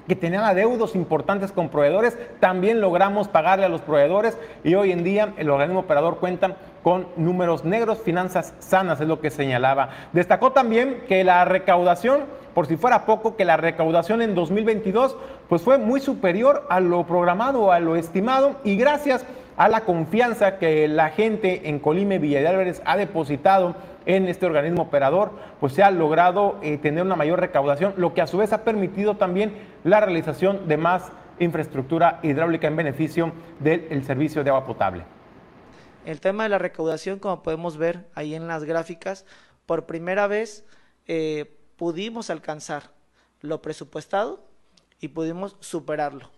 que tenían adeudos importantes con proveedores, también logramos pagarle a los proveedores y hoy en día el organismo operador cuenta con números negros, finanzas sanas, es lo que señalaba. Destacó también que la recaudación, por si fuera poco, que la recaudación en 2022 pues fue muy superior a lo programado, a lo estimado y gracias a la confianza que la gente en Colime Villa de Álvarez ha depositado en este organismo operador, pues se ha logrado eh, tener una mayor recaudación, lo que a su vez ha permitido también la realización de más infraestructura hidráulica en beneficio del servicio de agua potable. El tema de la recaudación, como podemos ver ahí en las gráficas, por primera vez eh, pudimos alcanzar lo presupuestado y pudimos superarlo.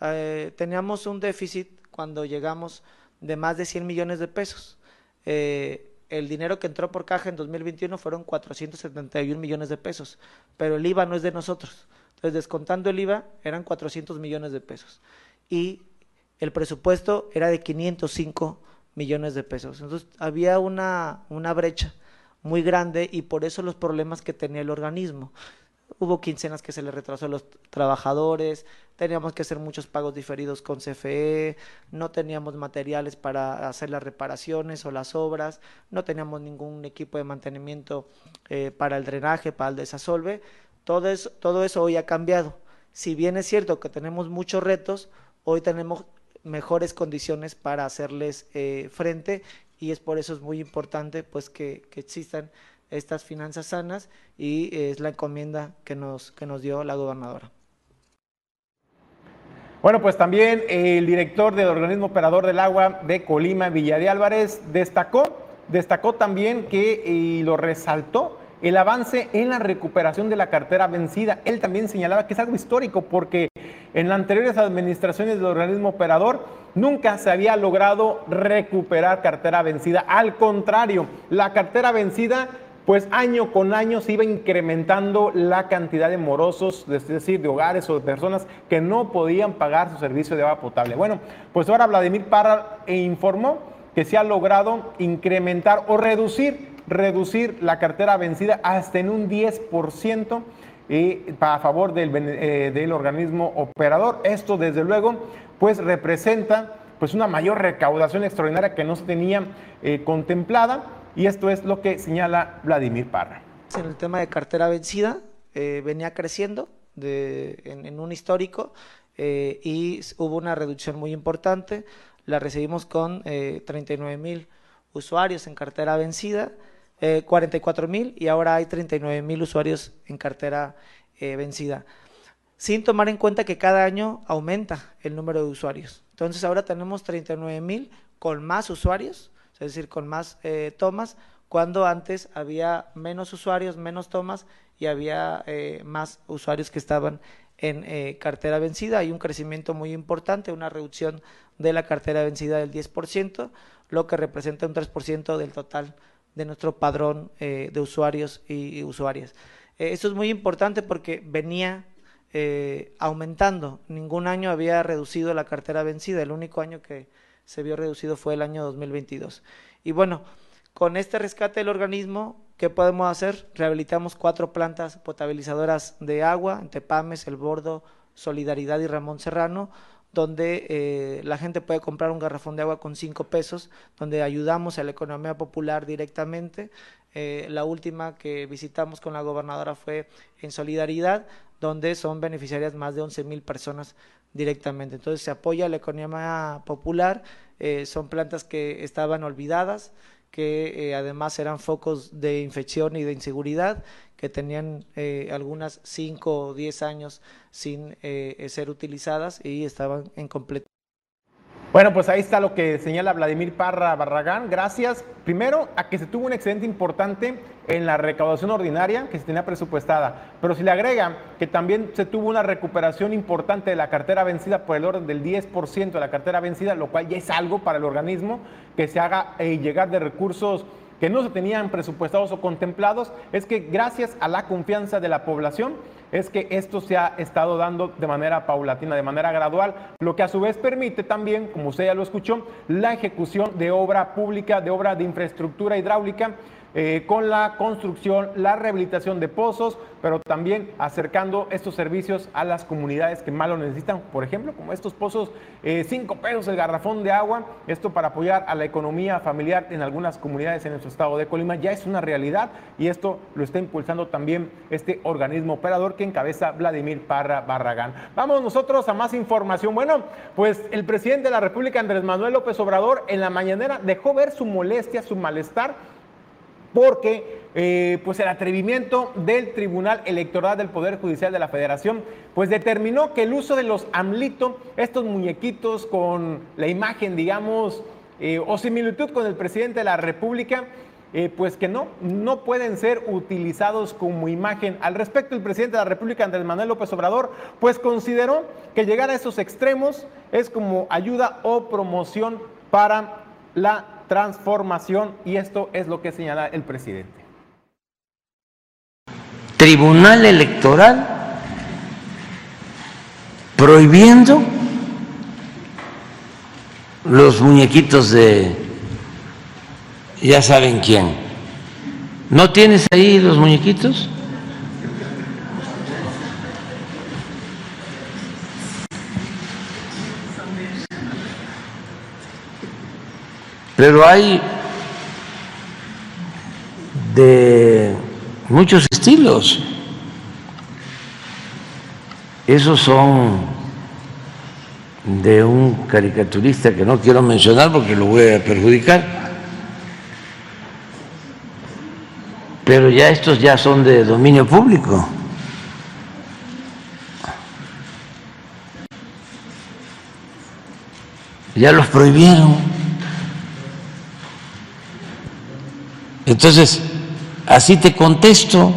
Eh, teníamos un déficit cuando llegamos de más de 100 millones de pesos. Eh, el dinero que entró por caja en 2021 fueron 471 millones de pesos, pero el IVA no es de nosotros. Entonces, descontando el IVA, eran 400 millones de pesos. Y el presupuesto era de 505 millones de pesos. Entonces, había una, una brecha muy grande y por eso los problemas que tenía el organismo. Hubo quincenas que se le retrasó a los trabajadores, teníamos que hacer muchos pagos diferidos con CFE, no teníamos materiales para hacer las reparaciones o las obras, no teníamos ningún equipo de mantenimiento eh, para el drenaje, para el desasolve. Todo eso, hoy ha cambiado. Si bien es cierto que tenemos muchos retos, hoy tenemos mejores condiciones para hacerles eh, frente y es por eso es muy importante pues que existan estas finanzas sanas y es la encomienda que nos, que nos dio la gobernadora. Bueno, pues también el director del organismo operador del agua de Colima, Villa de Álvarez, destacó, destacó también que y lo resaltó el avance en la recuperación de la cartera vencida. Él también señalaba que es algo histórico porque en las anteriores administraciones del organismo operador nunca se había logrado recuperar cartera vencida. Al contrario, la cartera vencida pues año con año se iba incrementando la cantidad de morosos, es decir, de hogares o de personas que no podían pagar su servicio de agua potable. Bueno, pues ahora Vladimir Parra informó que se ha logrado incrementar o reducir, reducir la cartera vencida hasta en un 10% y a favor del, eh, del, organismo operador. Esto, desde luego, pues representa pues una mayor recaudación extraordinaria que no se tenía eh, contemplada y esto es lo que señala Vladimir Parra. En el tema de cartera vencida, eh, venía creciendo en, un histórico eh, y hubo una reducción muy importante. La recibimos con eh, 39 mil usuarios en cartera vencida, 44 eh, mil y ahora hay 39 mil usuarios en cartera vencida. Sin tomar en cuenta que cada año aumenta el número de usuarios. Entonces ahora tenemos 39 mil con más usuarios es decir, con más eh, tomas, cuando antes había menos usuarios, menos tomas y había eh, más usuarios que estaban en eh, cartera vencida. Hay un crecimiento muy importante, una reducción de la cartera vencida del 10%, lo que representa un 3% del total de nuestro padrón de usuarios y, usuarias. esto es muy importante porque venía aumentando. Ningún año había reducido la cartera vencida. El único año que se vio reducido fue el año 2022. Y bueno, con este rescate del organismo, ¿qué podemos hacer? Rehabilitamos cuatro plantas potabilizadoras de agua en Tepames, El Bordo, Solidaridad y Ramón Serrano, donde eh, la gente puede comprar un garrafón de agua con cinco pesos, donde ayudamos a la economía popular directamente. Eh, la última que visitamos con la gobernadora fue en Solidaridad, donde son beneficiarias más de 11 mil personas directamente. Entonces se apoya la economía popular, eh, son plantas que estaban olvidadas, que eh, además eran focos de infección y de inseguridad, que tenían eh, algunas 5 o 10 años sin ser utilizadas y estaban en completo. Bueno, pues ahí está lo que señala Vladimir Parra Barragán. Gracias, primero, a que se tuvo un excedente importante en la recaudación ordinaria que se tenía presupuestada. Pero si le agrega que también se tuvo una recuperación importante de la cartera vencida por el orden del 10% de la cartera vencida, lo cual ya es algo para el organismo que se haga eh, llegar de recursos que no se tenían presupuestados o contemplados, es que gracias a la confianza de la población, es que esto se ha estado dando de manera paulatina, de manera gradual, lo que a su vez permite también, como usted ya lo escuchó, la ejecución de obra pública, de obra de infraestructura hidráulica eh, con la construcción, la rehabilitación de pozos, pero también acercando estos servicios a las comunidades que más lo necesitan, por ejemplo, como estos pozos, eh, cinco pesos el garrafón de agua, esto para apoyar a la economía familiar en algunas comunidades en nuestro estado de Colima, ya es una realidad y esto lo está impulsando también este organismo operador que encabeza Vladimir Parra Barragán. Vamos nosotros a más información. Bueno, pues el presidente de la República, Andrés Manuel López Obrador, en la mañanera dejó ver su molestia, su malestar porque eh, pues el atrevimiento del Tribunal Electoral del Poder Judicial de la Federación pues determinó que el uso de los AMLITO, estos muñequitos con la imagen, digamos, eh, o similitud con el presidente de la República, eh, pues que no, no pueden ser utilizados como imagen. Al respecto, el presidente de la República, Andrés Manuel López Obrador, pues consideró que llegar a esos extremos es como ayuda o promoción para la transformación y esto es lo que señala el presidente. Tribunal Electoral prohibiendo los muñequitos de ya saben quién. ¿No tienes ahí los muñequitos? Pero hay de muchos estilos. Esos son de un caricaturista que no quiero mencionar porque lo voy a perjudicar. Pero ya estos ya son de dominio público. Ya los prohibieron. Entonces, así te contesto.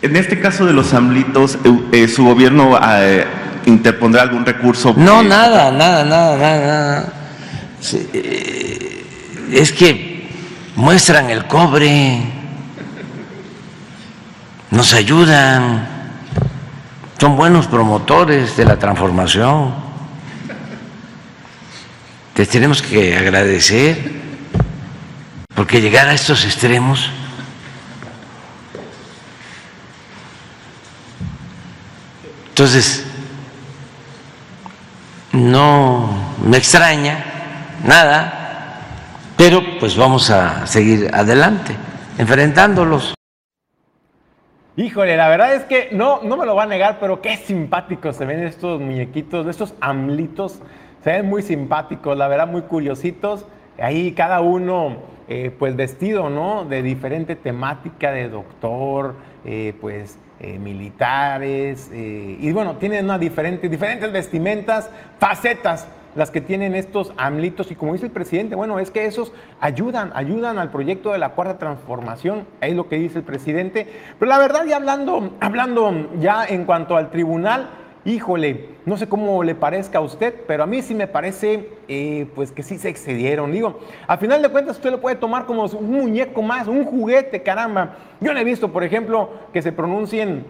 En este caso de los amlitos, eh, eh, ¿su gobierno eh, interpondrá algún recurso? No, nada, nada, nada, nada. es que muestran el cobre, nos ayudan, son buenos promotores de la transformación. Les tenemos que agradecer. Porque llegar a estos extremos Entonces, no me extraña nada, pero pues vamos a seguir adelante, enfrentándolos. Híjole, la verdad es que no, no me lo va a negar, pero qué simpáticos se ven estos muñequitos, estos amlitos, se ven muy simpáticos, la verdad, muy curiositos. Ahí cada uno eh, pues vestido, ¿no? De diferente temática, de doctor, eh, pues eh, militares, y bueno, tienen diferentes vestimentas, facetas las que tienen estos AMLitos y como dice el presidente, bueno, es que esos ayudan, ayudan al proyecto de la cuarta transformación, es lo que dice el presidente, pero la verdad ya hablando, hablando ya en cuanto al tribunal, híjole, no sé cómo le parezca a usted, pero a mí sí me parece eh, pues que sí se excedieron. Digo, a final de cuentas usted lo puede tomar como un muñeco más, un juguete, caramba. Yo no he visto, por ejemplo, que se pronuncien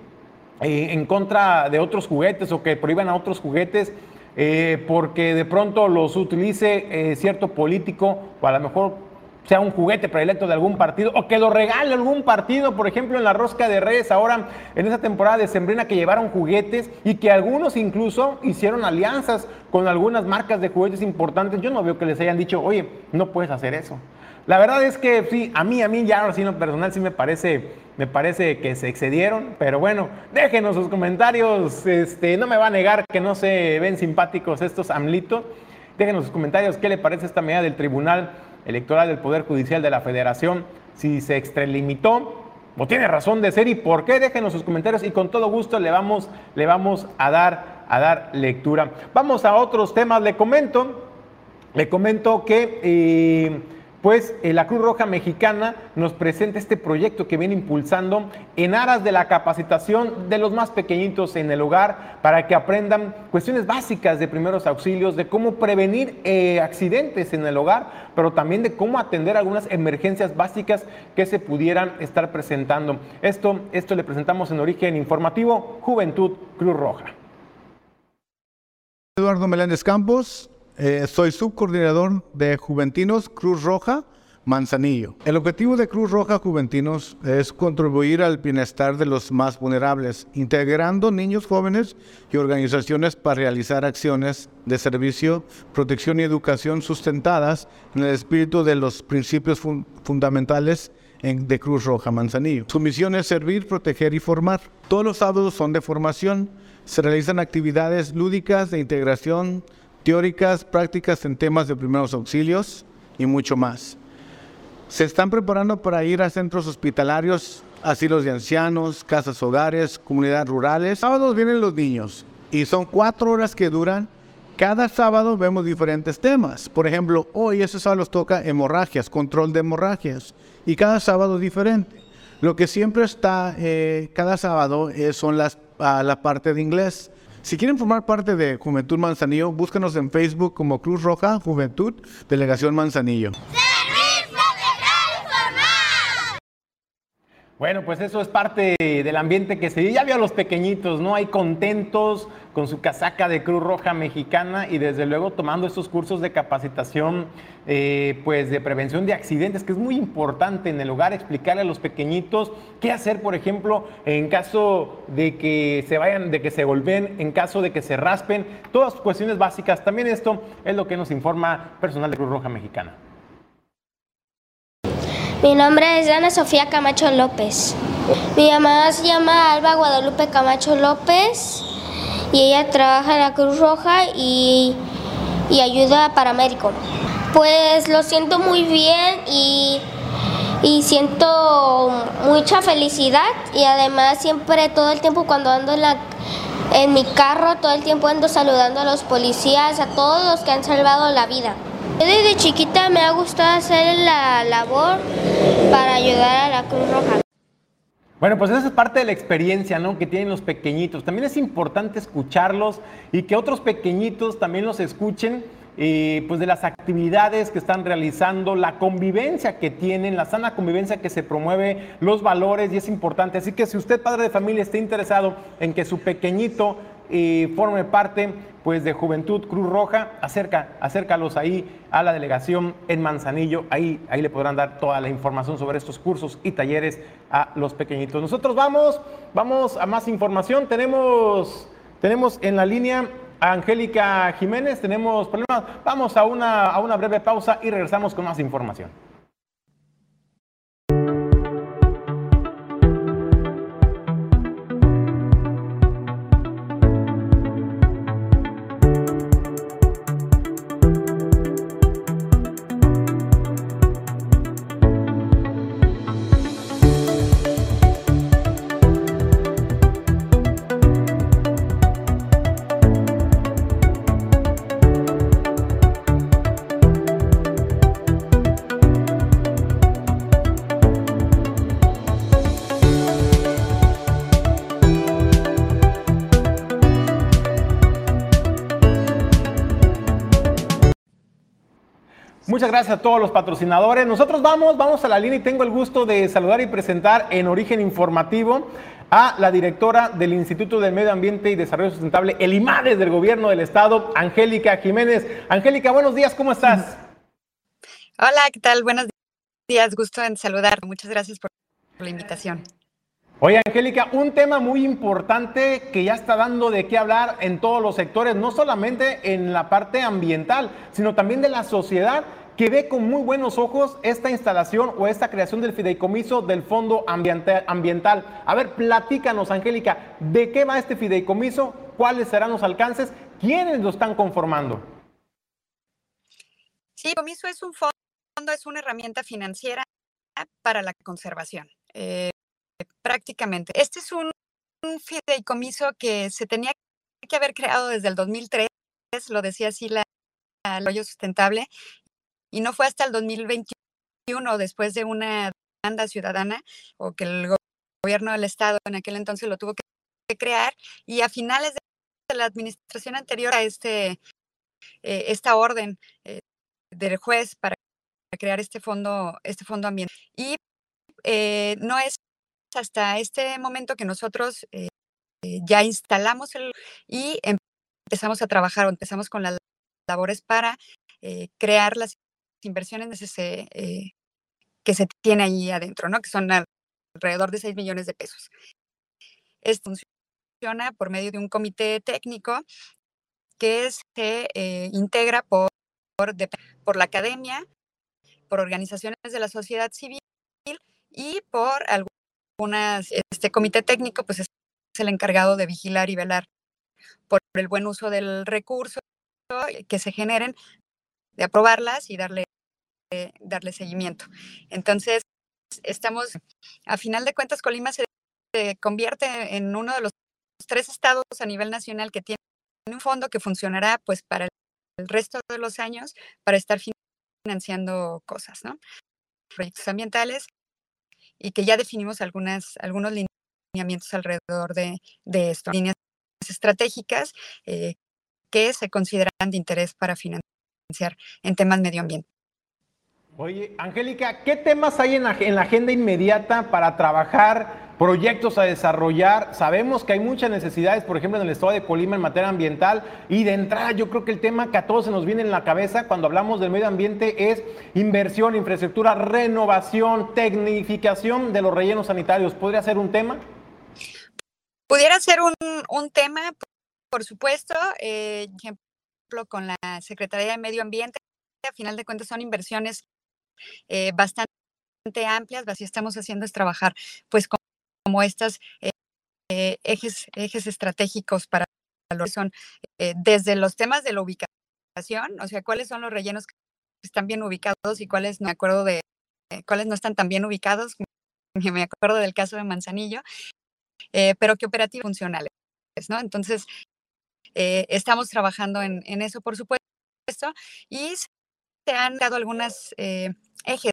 eh, en contra de otros juguetes o que prohíban a otros juguetes. Eh, porque de pronto los utilice cierto político o a lo mejor sea un juguete predilecto de algún partido o que lo regale algún partido, por ejemplo en la rosca de Reyes, ahora en esa temporada de Sembrina que llevaron juguetes y que algunos incluso hicieron alianzas con algunas marcas de juguetes importantes. Yo no veo que les hayan dicho, oye, no puedes hacer eso. La verdad es que sí, a mí, a mí ya ahora sí lo personal sí me parece, me parece que se excedieron, pero bueno, déjenos sus comentarios, este, no me va a negar que no se ven simpáticos estos amlitos, déjenos sus comentarios qué le parece esta medida del tribunal Electoral del Poder Judicial de la Federación, si se extralimitó o tiene razón de ser y por qué, déjenos sus comentarios y con todo gusto le vamos, le vamos a dar a dar lectura. Vamos a otros temas, le comento, le comento que... Eh, pues la Cruz Roja Mexicana nos presenta este proyecto que viene impulsando en aras de la capacitación de los más pequeñitos en el hogar para que aprendan cuestiones básicas de primeros auxilios, de cómo prevenir eh, accidentes en el hogar, pero también de cómo atender algunas emergencias básicas que se pudieran estar presentando. Esto, esto le presentamos en origen informativo, Juventud Cruz Roja. Eduardo Meléndez Campos, eh, soy subcoordinador de Juventinos Cruz Roja Manzanillo. El objetivo de Cruz Roja Juventinos es contribuir al bienestar de los más vulnerables, integrando niños jóvenes y organizaciones para realizar acciones de servicio, protección y educación sustentadas en el espíritu de los principios fundamentales de Cruz Roja Manzanillo. Su misión es servir, proteger y formar. Todos los sábados son de formación. Se realizan actividades lúdicas de integración teóricas, prácticas en temas de primeros auxilios y mucho más. Se están preparando para ir a centros hospitalarios, asilos de ancianos, casas hogares, comunidades rurales. Sábados vienen los niños y son cuatro horas que duran. Cada sábado vemos diferentes temas. Por ejemplo, hoy ese sábado nos toca hemorragias, control de hemorragias. Y cada sábado diferente. Lo que siempre está eh, cada sábado eh, son las, ah, la parte de inglés. Si quieren formar parte de Juventud Manzanillo, búscanos en Facebook como Cruz Roja Juventud Delegación Manzanillo. Bueno, pues eso es parte del ambiente que se ya vio a los pequeñitos, ¿no? Hay contentos con su casaca de Cruz Roja Mexicana y desde luego tomando estos cursos de capacitación, eh, pues de prevención de accidentes, que es muy importante en el hogar explicarle a los pequeñitos qué hacer, por ejemplo, en caso de que se vayan, de que se golpeen, en caso de que se raspen, todas cuestiones básicas. También esto es lo que nos informa personal de Cruz Roja Mexicana. Mi nombre es Ana Sofía Camacho López. Mi mamá se llama Alba Guadalupe Camacho López y ella trabaja en la Cruz Roja y, ayuda a paramédico. Pues lo siento muy bien y, y siento mucha felicidad y además siempre todo el tiempo cuando ando en la en mi carro todo el tiempo ando saludando a los policías, a todos los que han salvado la vida. Desde chiquita me ha gustado hacer la labor para ayudar a la Cruz Roja. Bueno, pues esa es parte de la experiencia ¿no? que tienen los pequeñitos. También es importante escucharlos y que otros pequeñitos también los escuchen eh, pues de las actividades que están realizando, la convivencia que tienen, la sana convivencia que se promueve, los valores y es importante. Así que si usted, padre de familia, está interesado en que su pequeñito y forme parte pues de Juventud Cruz Roja, acerca, acércalos ahí a la delegación en Manzanillo, ahí, ahí le podrán dar toda la información sobre estos cursos y talleres a los pequeñitos. Nosotros vamos, vamos a más información, tenemos, tenemos en la línea a Angélica Jiménez, tenemos problemas, vamos a una, a una breve pausa y regresamos con más información. Muchas gracias a todos los patrocinadores. Nosotros vamos, vamos a la línea y tengo el gusto de saludar y presentar en origen informativo a la directora del Instituto del Medio Ambiente y Desarrollo Sustentable, el IMADES del Gobierno del Estado, Angélica Jiménez. Angélica, buenos días, ¿cómo estás? Hola, ¿qué tal? Buenos días, gusto en saludar. Muchas gracias por la invitación. Oye, Angélica, un tema muy importante que ya está dando de qué hablar en todos los sectores, no solamente en la parte ambiental, sino también de la sociedad que ve con muy buenos ojos esta instalación o esta creación del fideicomiso del Fondo Ambiental. A ver, platícanos, Angélica, ¿de qué va este fideicomiso? ¿Cuáles serán los alcances? ¿Quiénes lo están conformando? Sí, el fideicomiso es un fondo, es una herramienta financiera para la conservación. Eh, prácticamente. Este es un, fideicomiso que se tenía que haber creado desde el 2003, lo decía así la, el hoyo sustentable, y no fue hasta el 2021, después de una demanda ciudadana, o que el gobierno del Estado en aquel entonces lo tuvo que crear, y a finales de la administración anterior a este, eh, esta orden eh, del juez para crear este fondo, este fondo ambiental. Y eh, no es hasta este momento que nosotros ya instalamos el y empezamos a trabajar o empezamos con las labores para crear las inversiones que se tiene ahí adentro, ¿no? Que son alrededor de 6 millones de pesos. Esto funciona por medio de un comité técnico que se eh, integra por, por, la academia, por organizaciones de la sociedad civil y por algunas, este comité técnico pues es el encargado de vigilar y velar por el buen uso del recurso que se generen, de aprobarlas y darle, darle seguimiento. Entonces, estamos, a final de cuentas, Colima se convierte en uno de los tres estados a nivel nacional que tienen un fondo que funcionará pues para el resto de los años para estar financiando cosas, ¿no? Proyectos ambientales y que ya definimos algunas, algunos lineamientos alrededor de, de esto, líneas estratégicas eh, que se consideran de interés para financiar en temas medio ambiente. Oye, Angélica, ¿qué temas hay en la, en la agenda inmediata para trabajar proyectos a desarrollar. Sabemos que hay muchas necesidades, por ejemplo, en el estado de Colima en materia ambiental. Y de entrada, yo creo que el tema que a todos se nos viene en la cabeza cuando hablamos del medio ambiente es inversión, infraestructura, renovación, tecnificación de los rellenos sanitarios. ¿Podría ser un tema? Pudiera ser un, tema, por supuesto. Eh, con la Secretaría de Medio Ambiente, a final de cuentas son inversiones eh, bastante amplias, así estamos haciendo es trabajar pues como estos eh, eh, ejes, ejes estratégicos para los son eh, desde los temas de la ubicación, o sea, cuáles son los rellenos que están bien ubicados y cuáles no me acuerdo de cuáles no están tan bien ubicados. Me acuerdo del caso de Manzanillo, pero que operativos funcionales, ¿no? Entonces, estamos trabajando en, eso, por supuesto, y se han dado algunos ejes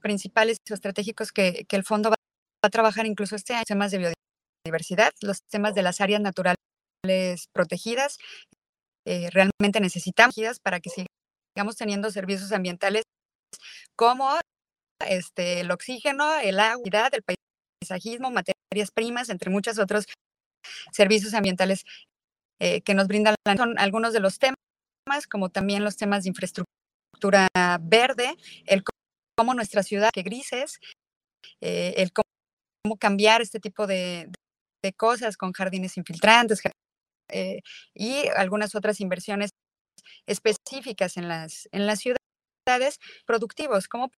principales o estratégicos que, el fondo va a trabajar incluso este año temas de biodiversidad, los temas de las áreas naturales protegidas. Eh, realmente necesitamos para que sigamos teniendo servicios ambientales como este, el oxígeno, el agua, el paisajismo, materias primas, entre muchos otros servicios ambientales eh, que nos brindan. Son algunos de los temas, como también los temas de infraestructura verde, el cómo nuestra ciudad, que grises, eh, el cómo cómo cambiar este tipo de, cosas con jardines infiltrantes eh, y algunas otras inversiones específicas en las, en las ciudades productivos. ¿Cómo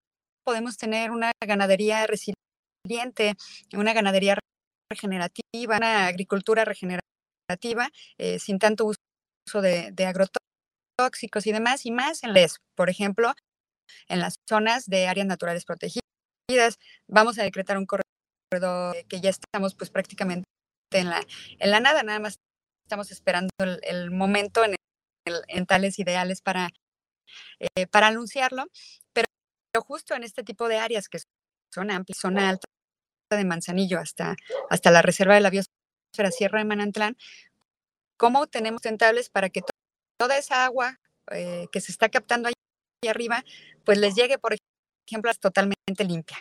podemos tener una ganadería resiliente, una ganadería regenerativa, una agricultura regenerativa eh, sin tanto uso de, de, agrotóxicos y demás, y más en les, por ejemplo, en las zonas de áreas naturales protegidas. Vamos a decretar un corredor que ya estamos pues prácticamente en la, en la nada, nada más estamos esperando el, momento en, en, tales ideales para, eh, para anunciarlo, pero, justo en este tipo de áreas que son amplias, zona alta de Manzanillo hasta, hasta la reserva de la biosfera Sierra de Manantlán, ¿cómo tenemos tentables para que toda esa agua eh, que se está captando ahí arriba, pues les llegue, por ejemplo, totalmente limpia?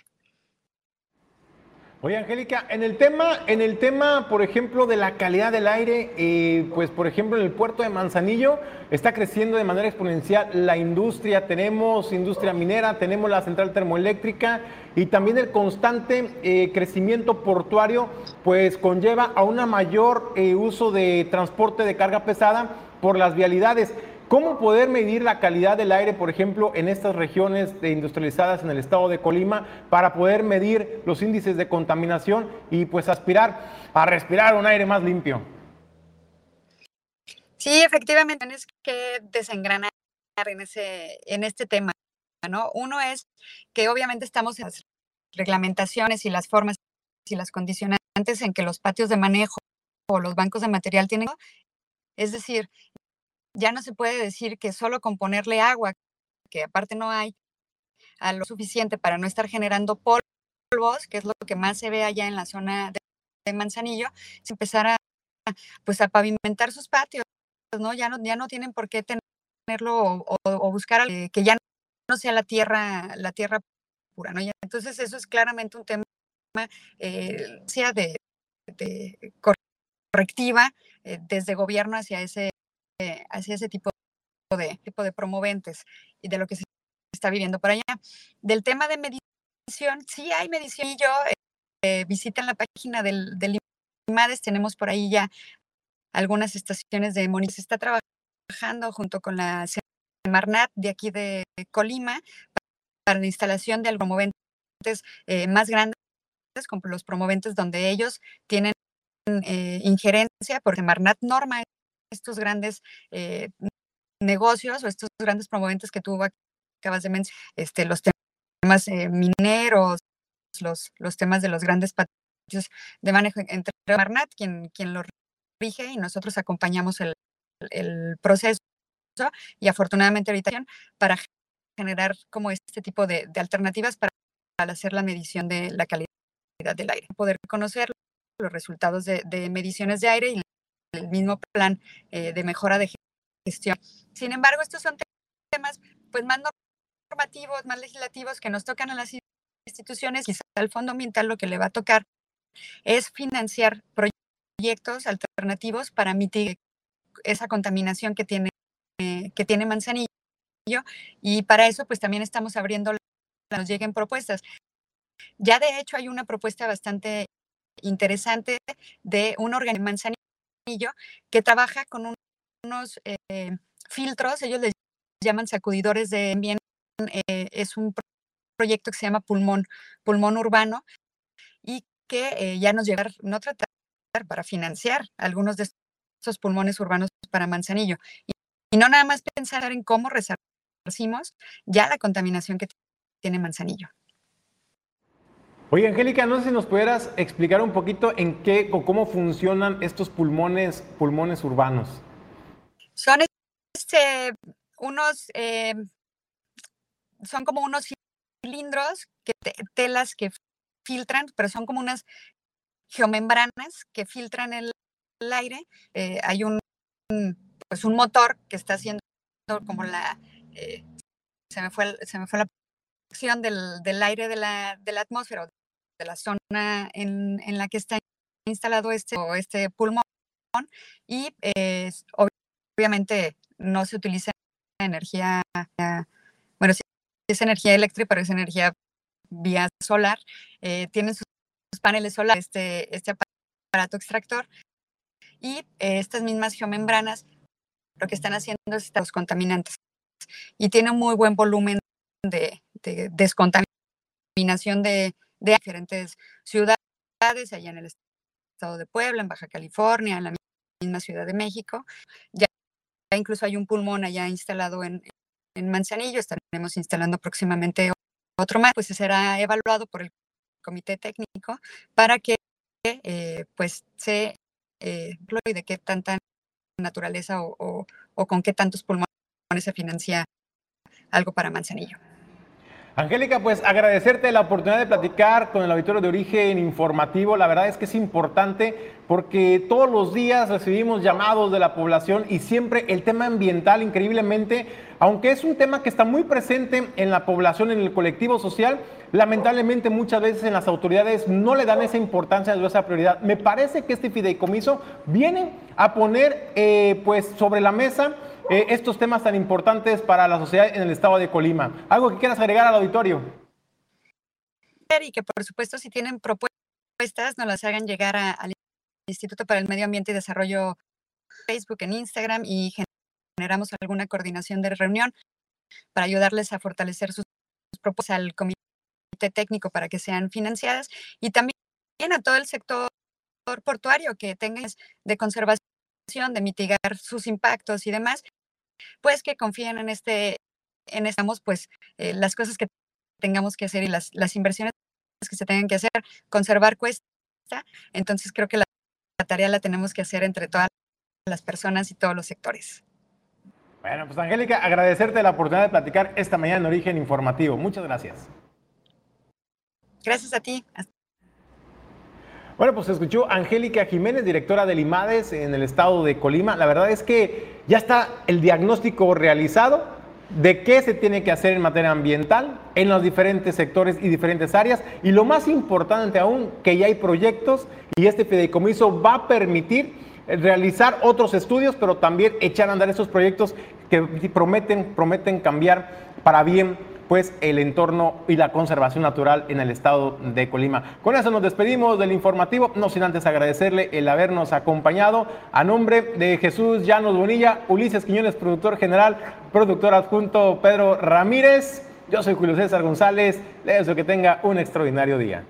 Oye, Angélica, en el tema, en el tema, por ejemplo, de la calidad del aire, eh, pues por ejemplo en el puerto de Manzanillo está creciendo de manera exponencial la industria, tenemos industria minera, tenemos la central termoeléctrica y también el constante eh, crecimiento portuario, pues conlleva a un mayor eh, uso de transporte de carga pesada por las vialidades. ¿Cómo poder medir la calidad del aire, por ejemplo, en estas regiones industrializadas en el estado de Colima, para poder medir los índices de contaminación y pues aspirar a respirar un aire más limpio? Sí, efectivamente, tienes que desengranar en, ese, en este tema. ¿no? Uno es que obviamente estamos en las reglamentaciones y las formas y las condicionantes en que los patios de manejo o los bancos de material tienen Es decir, ya no se puede decir que solo con ponerle agua, que aparte no hay, a lo suficiente para no estar generando polvos, que es lo que más se ve allá en la zona de, Manzanillo, se empezar a, pues, a pavimentar sus patios, ¿no? Ya no, ya no tienen por qué tenerlo o, buscar que ya no sea la tierra, la tierra pura, ¿no? entonces eso es claramente un tema eh, de, correctiva eh, desde gobierno hacia ese, hacia ese tipo de, tipo de promoventes y de lo que se está viviendo por allá. Del tema de medición, sí hay medición y yo eh, la página del, del IMADES, tenemos por ahí ya algunas estaciones de monitoreo. Se está trabajando junto con la Semarnat de aquí de Colima para la instalación de promoventes eh, más grandes, como los promoventes donde ellos tienen eh, injerencia, porque Semarnat norma estos grandes eh, negocios o estos grandes promoventes que tú acabas de mencionar, este, los temas mineros, los, los temas de los grandes patios de manejo entre Semarnat, quien, quien lo rige y nosotros acompañamos el, proceso y afortunadamente ahorita para generar como este tipo de, alternativas para, hacer la medición de la calidad del aire, poder conocer los resultados de, mediciones de aire y el mismo plan eh, de mejora de gestión. Sin embargo, estos son temas pues más normativos, más legislativos que nos tocan a las instituciones. y al Fondo Ambiental lo que le va a tocar es financiar proyectos alternativos para mitigar esa contaminación que tiene, que tiene Manzanillo. Y para eso, pues también estamos abriendo, nos lleguen propuestas. Ya de hecho hay una propuesta bastante interesante de un organismo Manzanillo que trabaja con unos eh, filtros, ellos les llaman sacudidores de ambiente, eh, es un proyecto que se llama Pulmón, Pulmón Urbano, y que eh, ya nos llegar, no tratar para financiar algunos de estos pulmones urbanos para Manzanillo. Y, no nada más pensar en cómo resarcimos ya la contaminación que tiene Manzanillo. Oye, Angélica, no sé si nos pudieras explicar un poquito en qué o cómo funcionan estos pulmones, pulmones urbanos. Son este, unos, eh, son como unos cilindros, que telas que filtran, pero son como unas geomembranas que filtran el, aire. Eh, hay un, pues un motor que está haciendo como la, eh, se, me fue, se me fue la acción del, del aire de la, de la, atmósfera, de la zona en, en, la que está instalado este, este pulmón. Y eh, obviamente no se utiliza energía, bueno, sí es energía eléctrica, pero es energía vía solar. tienen sus paneles solares, este, este aparato extractor. Y eh, estas mismas geomembranas lo que están haciendo es los contaminantes. Y tiene un muy buen volumen de, descontaminación de, diferentes ciudades, allá en el estado de Puebla, en Baja California, en la misma Ciudad de México. Ya, incluso hay un pulmón allá instalado en, Manzanillo, estaremos instalando próximamente otro más, pues será evaluado por el comité técnico para que eh, pues se eh, y de qué tanta naturaleza o, con qué tantos pulmones se financia algo para Manzanillo. Angélica, pues agradecerte la oportunidad de platicar con el auditorio de origen informativo. La verdad es que es importante porque todos los días recibimos llamados de la población y siempre el tema ambiental, increíblemente, aunque es un tema que está muy presente en la población, en el colectivo social, lamentablemente muchas veces en las autoridades no le dan esa importancia esa prioridad. Me parece que este fideicomiso viene a poner eh, pues sobre la mesa eh, estos temas tan importantes para la sociedad en el estado de Colima. ¿Algo que quieras agregar al auditorio? Y que por supuesto si tienen propuestas nos las hagan llegar al Instituto para el Medio Ambiente y Desarrollo Facebook, en Instagram y generamos alguna coordinación de reunión para ayudarles a fortalecer sus propuestas al comité técnico para que sean financiadas y también a todo el sector portuario que tenga de conservación, de mitigar sus impactos y demás, pues que confíen en este, en estamos, pues eh, las cosas que tengamos que hacer y las, las inversiones que se tengan que hacer, conservar cuesta. Entonces creo que la, tarea la tenemos que hacer entre toda las personas y todos los sectores. Bueno, pues Angélica, agradecerte la oportunidad de platicar esta mañana en Origen Informativo. Muchas gracias. Gracias a ti. Bueno, pues escuchó Angélica Jiménez, directora del IMADES en el estado de Colima. La verdad es que ya está el diagnóstico realizado de qué se tiene que hacer en materia ambiental en los diferentes sectores y diferentes áreas. Y lo más importante aún, que ya hay proyectos y este fideicomiso va a permitir realizar otros estudios, pero también echar a andar esos proyectos que prometen, prometen cambiar para bien pues el entorno y la conservación natural en el estado de Colima. Con eso nos despedimos del informativo, no sin antes agradecerle el habernos acompañado. A nombre de Jesús Llanos Bonilla, Ulises Quiñones, productor general, productor adjunto Pedro Ramírez, yo soy Julio César González, le deseo que tenga un extraordinario día.